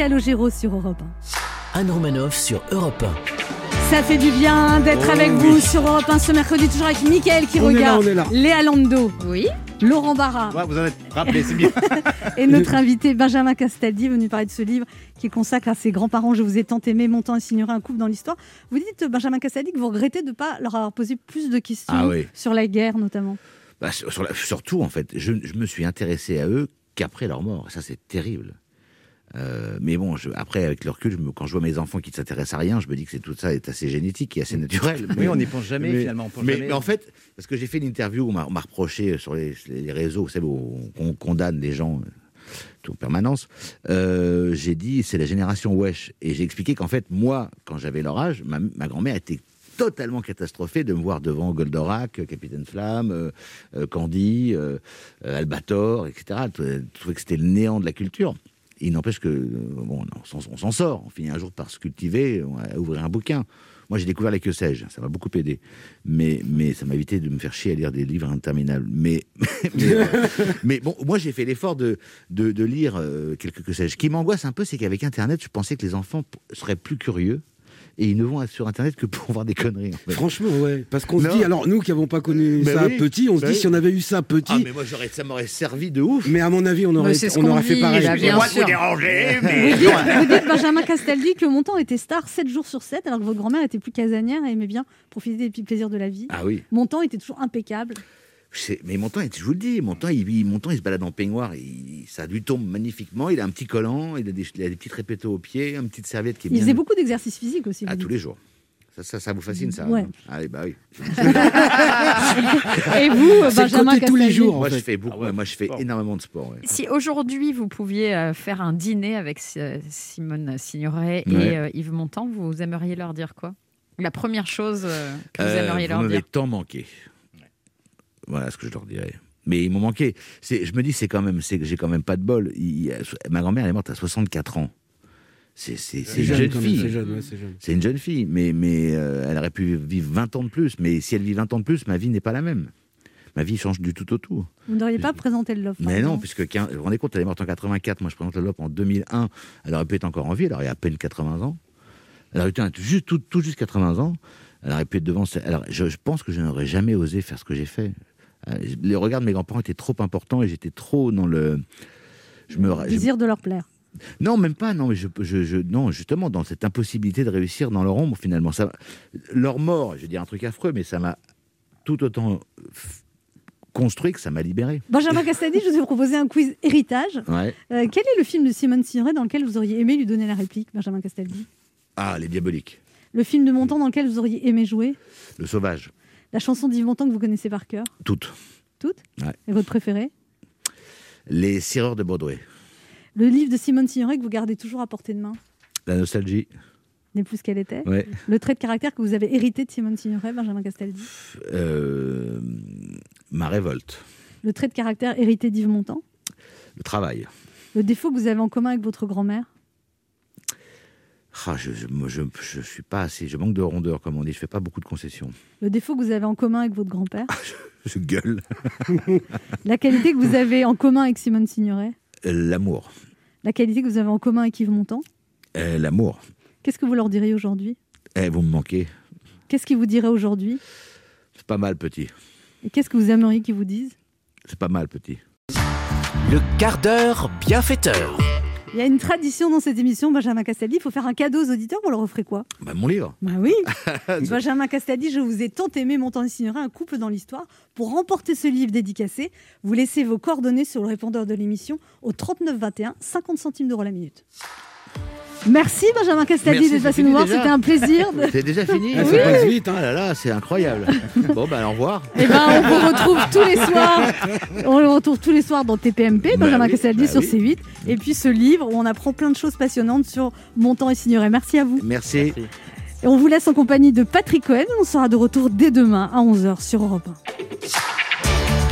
Calogero sur Europe 1. Anne Romanoff sur Europe 1. Ça fait du bien d'être Oh avec oui. vous sur Europe 1 ce mercredi, toujours avec Mickaël qui On est là, regarde, on est là. Léa Lando, oui. Laurent Barra Ouais, vous en êtes rappelé, c'est bien. *laughs* et notre invité Benjamin Castaldi, venu parler de ce livre qu'il consacre à ses grands-parents. Je vous ai tant aimé, montant et signorer un couple dans l'histoire. Vous dites, Benjamin Castaldi, que vous regrettez de ne pas leur avoir posé plus de questions Ah oui. sur la guerre notamment. Bah, sur- sur la- surtout, en fait, je, je me suis intéressé à eux qu'après leur mort. Et ça, c'est terrible. Euh, mais bon, je- après, avec le recul, je me- quand je vois mes enfants qui ne s'intéressent à rien, je me dis que c'est tout ça est assez génétique et assez naturel. Oui, on n'y pense jamais, finalement, on pense mais, jamais. mais en fait, parce que j'ai fait une interview où on m'a- on m'a reproché sur les, les réseaux, vous savez, où on condamne les gens. tout en permanence, euh, j'ai dit c'est la génération Wesh. Et j'ai expliqué qu'en fait, moi, quand j'avais leur âge, ma, ma grand-mère était totalement catastrophée de me voir devant Goldorak, Capitaine Flamme, euh, euh, Candy, euh, euh, Albator, etc. Elle trouvait que c'était le néant de la culture. Il n'empêche que, euh, bon, on s'en- sort. On finit un jour par se cultiver, on va ouvrir un bouquin. Moi, j'ai découvert les que sais-je, ça m'a beaucoup aidé. Mais, mais ça m'a évité de me faire chier à lire des livres interminables. Mais, *laughs* mais, *laughs* mais bon, moi, j'ai fait l'effort de, de, de lire euh, quelques que sais-je. Ce qui m'angoisse un peu, c'est qu'avec Internet, je pensais que les enfants seraient plus curieux. Et ils ne vont sur Internet que pour *laughs* voir des conneries. en fait. Franchement, ouais. Parce qu'on se dit, alors nous qui n'avons pas connu Ben ça oui, petit, on se ben dit oui. si on avait eu ça petit. Ah, mais moi, j'aurais, ça m'aurait servi de ouf. Mais à mon avis, on aurait, on qu'on aurait fait dit, pareil. là, bien Excusez-moi de sûr. vous déranger, Vous mais... dites, vous dites, Benjamin Castaldi que mon temps était star 7 jours sur 7, alors que votre grand-mère était plus casanière et aimait bien profiter des petits plaisirs de la vie. Ah oui. Mon temps était toujours impeccable. Mais mon temps, je vous le dis, mon temps, il, il- mon temps, il se balade en peignoir, il- ça lui tombe magnifiquement. Il a un petit collant, il a des, il a des petits répétos aux pieds, une petite serviette qui est Il bien. faisait beaucoup d'exercices physiques aussi. Ah, vous tous les jours. Ça, ça, ça vous fascine, ça Ouais. non Allez, bah oui. *laughs* Et vous, euh, Benjamin côté tous les jours, en Moi, fait. je fais beaucoup. Ah ouais, moi, je fais sport. énormément de sport. ouais. Si aujourd'hui vous pouviez euh, faire un dîner avec euh, Simone Signoret Ouais. et euh, Yves Montand, vous aimeriez leur dire quoi? La première chose euh, que vous Euh, aimeriez vous leur m'avez dire tant manqué. Voilà ce que je leur dirais. Mais ils m'ont manqué. C'est, je me dis, c'est quand même, c'est que j'ai quand même pas de bol. Il- ma grand-mère, elle est morte à 64 ans. C'est, c'est, c'est C'est une jeune, fille. c'est jeune, ouais, c'est jeune. C'est une jeune fille, mais, mais euh, elle aurait pu vivre 20 ans de plus. Mais si elle vit 20 ans de plus, ma vie n'est pas la même. Ma vie change du tout au tout. Vous n'auriez pas présenté le par Mais non, puisque quin- vous vous rendez compte, elle est morte en 84. Moi, je présente le LOP en 2001. Elle aurait pu être encore en vie. Elle aurait à peine 80 ans. Elle aurait été juste, tout, tout juste 80 ans. Elle aurait pu être devant. Alors, je, je pense que je n'aurais jamais osé faire ce que j'ai fait. Euh, Les regards de mes grands-parents étaient trop importants et j'étais trop dans le. Je me, je- Désir de leur plaire. non, même pas. Non, mais je, je, je- non, justement, dans cette impossibilité de réussir dans leur ombre, finalement, ça, leur mort, je vais dire un truc affreux, mais ça m'a tout autant construit que ça m'a libéré. Benjamin Castaldi, je vous ai proposé un quiz héritage. Ouais. Euh, quel est le film de Simone Signoret dans lequel vous auriez aimé lui donner la réplique, Benjamin Castaldi Ah, les diaboliques, Le film de Montand dans lequel vous auriez aimé jouer? Le sauvage, La chanson d'Yves Montand que vous connaissez par cœur toutes. Toutes Ouais. Et votre préféré Les sireurs de Broadway, Le livre de Simone Signoret que vous gardez toujours à portée de main la nostalgie, N'est plus ce qu'elle était ouais. Le trait de caractère que vous avez hérité de Simone Signoret, Benjamin Castaldi Euh, ma révolte, Le trait de caractère hérité d'Yves Montand le travail. Le défaut que vous avez en commun avec votre grand-mère Ah, je, je, je, je suis pas assez, je manque de rondeur, comme on dit. Je fais pas beaucoup de concessions. Le défaut que vous avez en commun avec votre grand-père Je gueule. *laughs* La qualité que vous avez en commun avec Simone Signoret L'amour, La qualité que vous avez en commun avec Yves Montand Euh, l'amour. Qu'est-ce que vous leur diriez aujourd'hui Eh, vous me manquez. Qu'est-ce qu'ils vous diraient aujourd'hui C'est pas mal, petit. Et qu'est-ce que vous aimeriez qu'ils vous disent C'est pas mal, petit. Le quart d'heure bienfaiteur. Il y a une tradition dans cette émission, Benjamin Castaldi. Il faut faire un cadeau aux auditeurs. Vous leur offrez quoi? Bah, mon livre. Bah oui *laughs* Benjamin Castaldi, je vous ai tant aimé, Montand et Signoret, un couple dans l'histoire. Pour remporter ce livre dédicacé, vous laissez vos coordonnées sur le répondeur de l'émission au 39 21, 50 centimes d'euros la minute. Merci Benjamin Castaldi d'être passé nous voir. C'était un plaisir. *laughs* de- C'est déjà fini Ah, ça passe vite, hein. Là là, c'est incroyable. *laughs* bon, bah, au revoir. Eh ben, on vous retrouve tous les soirs. On le retrouve tous les soirs dans TPMP, Bah Benjamin oui, Castaldi bah sur oui. C8. Et puis ce livre où on apprend plein de choses passionnantes sur Montant et Signoret. Merci à vous. Merci. Et on vous laisse en compagnie de Patrick Cohen. On sera de retour dès demain à 11h sur Europe 1.